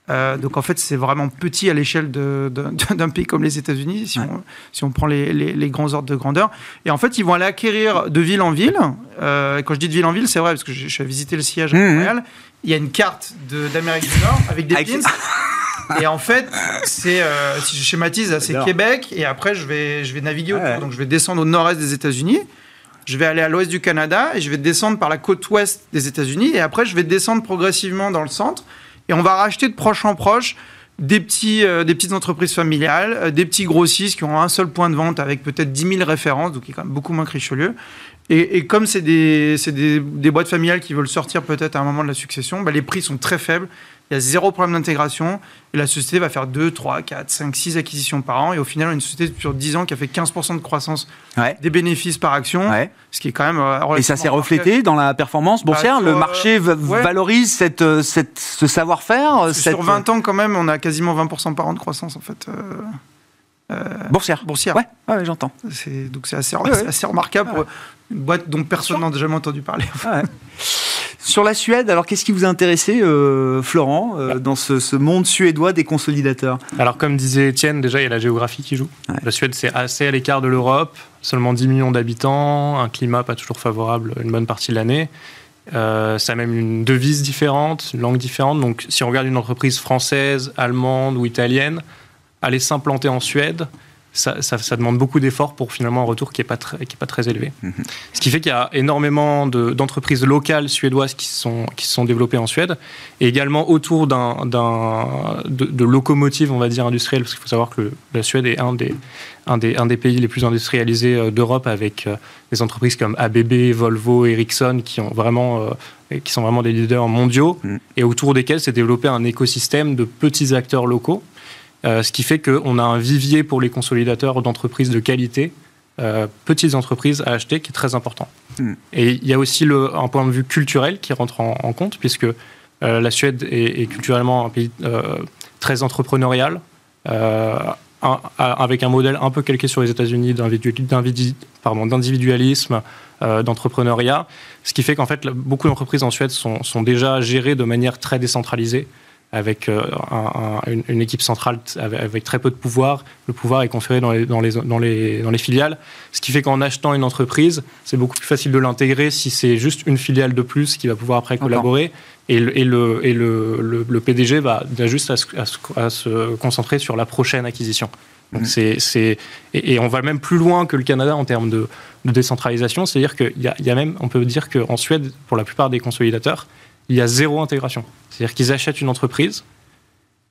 Euh, donc en fait, c'est vraiment petit à l'échelle d'un pays comme les États-Unis, si, on, si on prend les, les, grands ordres de grandeur. Et en fait, ils vont aller acquérir de ville en ville. Euh, quand je dis de ville en ville, c'est vrai, parce que je, suis allé visiter le siège à mmh, mmh. Montréal. Il y a une carte d'Amérique du Nord avec des pins. Et en fait, c'est, euh, si je schématise, c'est Québec, et après, je vais, je vais naviguer autour. Donc, je vais descendre au nord-est des États-Unis, je vais aller à l'ouest du Canada, et je vais descendre par la côte ouest des États-Unis, et après, je vais descendre progressivement dans le centre, et on va racheter de proche en proche des, petits, euh, des petites entreprises familiales, euh, des petits grossistes qui ont un seul point de vente avec peut-être 10 000 références, donc qui est quand même beaucoup moins que Richelieu. Et, et comme c'est des, des, des, boîtes familiales qui veulent sortir peut-être à un moment de la succession, bah, les prix sont très faibles il y a zéro problème d'intégration, et la société va faire 2, 3, 4, 5, 6 acquisitions par an, et au final, une société sur 10 ans qui a fait 15% de croissance des bénéfices par action, ce qui est quand même... Euh, et ça s'est reflété dans la performance boursière. Bah, Le marché valorise cette, euh, cette, ce savoir-faire Sur 20 ans, quand même, on a quasiment 20% par an de croissance, en fait. Euh, boursière. Boursière. Ouais, j'entends. Donc c'est assez, assez, remarquable pour une boîte dont personne n'a jamais entendu parler. Sur la Suède, alors qu'est-ce qui vous a intéressé, euh, Florent, euh, dans ce, monde suédois des consolidateurs? Alors comme disait Étienne, déjà il y a la géographie qui joue. La Suède c'est assez à l'écart de l'Europe, seulement 10 millions d'habitants, un climat pas toujours favorable une bonne partie de l'année. Euh, ça a même une devise différente, une langue différente. Donc si on regarde une entreprise française, allemande ou italienne, aller s'implanter en Suède, ça, ça, demande beaucoup d'efforts pour finalement un retour qui n'est pas, très, qui est pas très élevé. Mhm. Ce qui fait qu'il y a énormément d'entreprises locales suédoises qui sont, qui se sont développées en Suède, et également autour d'un, de, de, locomotives, on va dire, industrielles, parce qu'il faut savoir que la Suède est un des, un des, un des pays les plus industrialisés euh, d'Europe, avec euh, des entreprises comme ABB, Volvo, Ericsson, qui, ont vraiment, euh, qui sont vraiment des leaders mondiaux, mhm. et autour desquels s'est développé un écosystème de petits acteurs locaux ce qui fait qu'on a un vivier pour les consolidateurs d'entreprises de qualité, euh, petites entreprises à acheter, qui est très important. Hmm. Et il y a aussi le, un point de vue culturel qui rentre en, compte, puisque euh, la Suède est, culturellement un pays très entrepreneurial, avec un modèle un peu calqué sur les États-Unis d'individualisme, d'entrepreneuriat, ce qui fait qu'en fait beaucoup d'entreprises en Suède sont, sont, déjà gérées de manière très décentralisée avec euh, une, équipe centrale avec, très peu de pouvoir. Le pouvoir est conféré dans les, dans les, dans les, dans les filiales, ce qui fait qu'en achetant une entreprise, c'est beaucoup plus facile de l'intégrer si c'est juste une filiale de plus qui va pouvoir après collaborer. Et, le, et, le, et le, le, PDG va, juste à se, concentrer sur la prochaine acquisition. Donc mmh. c'est, et, on va même plus loin que le Canada en termes de, de décentralisation, c'est-à-dire qu'il y, y a, même, on peut dire qu'en Suède, pour la plupart des consolidateurs, il y a zéro intégration. C'est-à-dire qu'ils achètent une entreprise,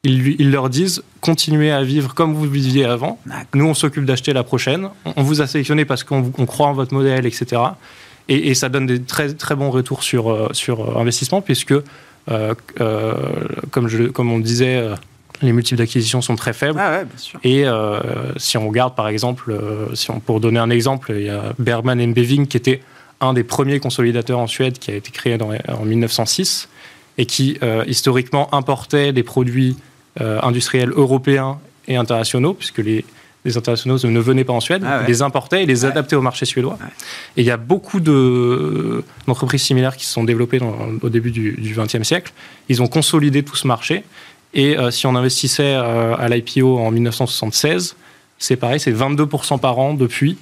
ils, leur disent continuez à vivre comme vous viviez avant. Nous, on s'occupe d'acheter la prochaine. On, vous a sélectionné parce qu'on croit en votre modèle, etc. Et, ça donne des très, très bons retours sur, euh, sur euh, investissement, puisque, euh, comme, je, comme on disait, les multiples d'acquisition sont très faibles. Ah et si on regarde, par exemple, si on, pour donner un exemple, il y a Bergman Beving qui était un des premiers consolidateurs en Suède qui a été créé en 1906 et qui euh, historiquement importait des produits euh, industriels européens et internationaux, puisque les, internationaux ne venaient pas en Suède, ah les importaient et les adaptaient au marché suédois. Et il y a beaucoup d'entreprises similaires qui se sont développées au début du XXe siècle. Ils ont consolidé tout ce marché. Et euh, si on investissait à l'IPO en 1976, c'est pareil, c'est 22% par an depuis.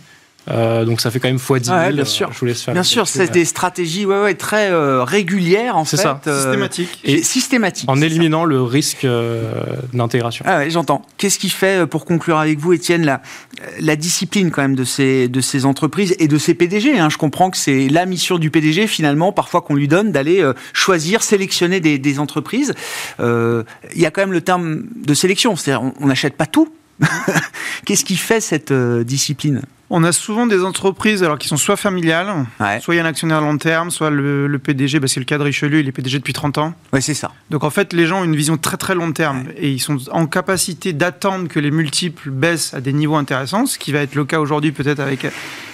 Euh, donc ça fait quand même x 10 bien sûr. Je vous laisse faire bien sûr, c'est des stratégies ouais, ouais, très euh, régulières en fait. Ça. Euh, systématiques. Et systématiques. En éliminant le risque d'intégration. Ah ouais, j'entends. Qu'est-ce qui fait, pour conclure avec vous, Étienne, la, la discipline quand même de ces, de ces entreprises et de ces PDG hein? Je comprends que c'est la mission du PDG finalement, parfois qu'on lui donne, d'aller choisir, sélectionner des, des entreprises. Il y a quand même le terme de sélection, c'est-à-dire on n'achète pas tout. Qu'est-ce qui fait cette discipline? On a souvent des entreprises alors qui sont soit familiales, soit il y a un actionnaire à long terme, soit le, PDG, bah c'est le cas de Richelieu, il est PDG depuis 30 ans. Oui, c'est ça. Donc en fait, les gens ont une vision très très long terme et ils sont en capacité d'attendre que les multiples baissent à des niveaux intéressants, ce qui va être le cas aujourd'hui peut-être avec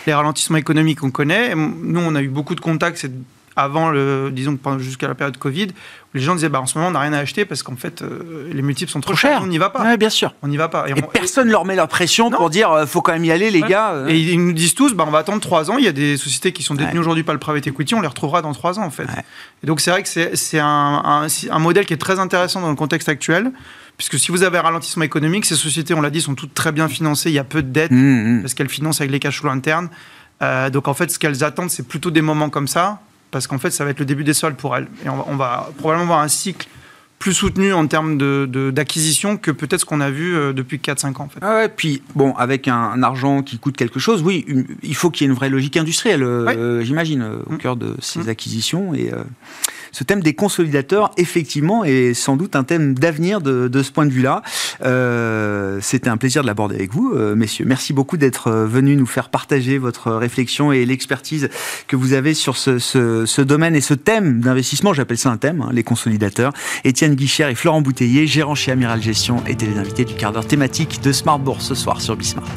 les ralentissements économiques qu'on connaît. Nous, on a eu beaucoup de contacts avant, le, disons, jusqu'à la période Covid, où les gens disaient, bah, en ce moment, on n'a rien à acheter parce qu'en fait, euh, les multiples sont trop, chers, on n'y va pas. Oui, bien sûr. On n'y va pas. Et, personne ne leur met la pression pour dire, il euh, faut quand même y aller, les gars. Euh. Et ils nous disent tous, bah, on va attendre trois ans. Il y a des sociétés qui sont détenues aujourd'hui par le private equity, on les retrouvera dans trois ans, en fait. Et donc, c'est vrai que c'est un, un, modèle qui est très intéressant dans le contexte actuel. Puisque si vous avez un ralentissement économique, ces sociétés, on l'a dit, sont toutes très bien financées. Il y a peu de dettes mmh, mmh. parce qu'elles financent avec les cash flows internes. donc en fait, ce qu'elles attendent, c'est plutôt des moments comme ça parce qu'en fait, ça va être le début des soldes pour elle. Et on va, probablement voir un cycle plus soutenu en termes d'acquisition de, que peut-être ce qu'on a vu euh, depuis 4-5 ans. En fait. Ah ouais, puis, bon, avec un, argent qui coûte quelque chose, oui, il faut qu'il y ait une vraie logique industrielle, euh, j'imagine, euh, au mmh. cœur de ces mmh. acquisitions. Et ce thème des consolidateurs, effectivement, est sans doute un thème d'avenir de, ce point de vue-là. Euh, C'était un plaisir de l'aborder avec vous, euh, messieurs. Merci beaucoup d'être euh, venus nous faire partager votre réflexion et l'expertise que vous avez sur ce, ce, domaine et ce thème d'investissement. J'appelle ça un thème, hein, les consolidateurs. Étienne Guichère et Florent Bouteiller, gérant chez Amiral Gestion, étaient les invités du quart d'heure thématique de Smart Bourse ce soir sur Bismart.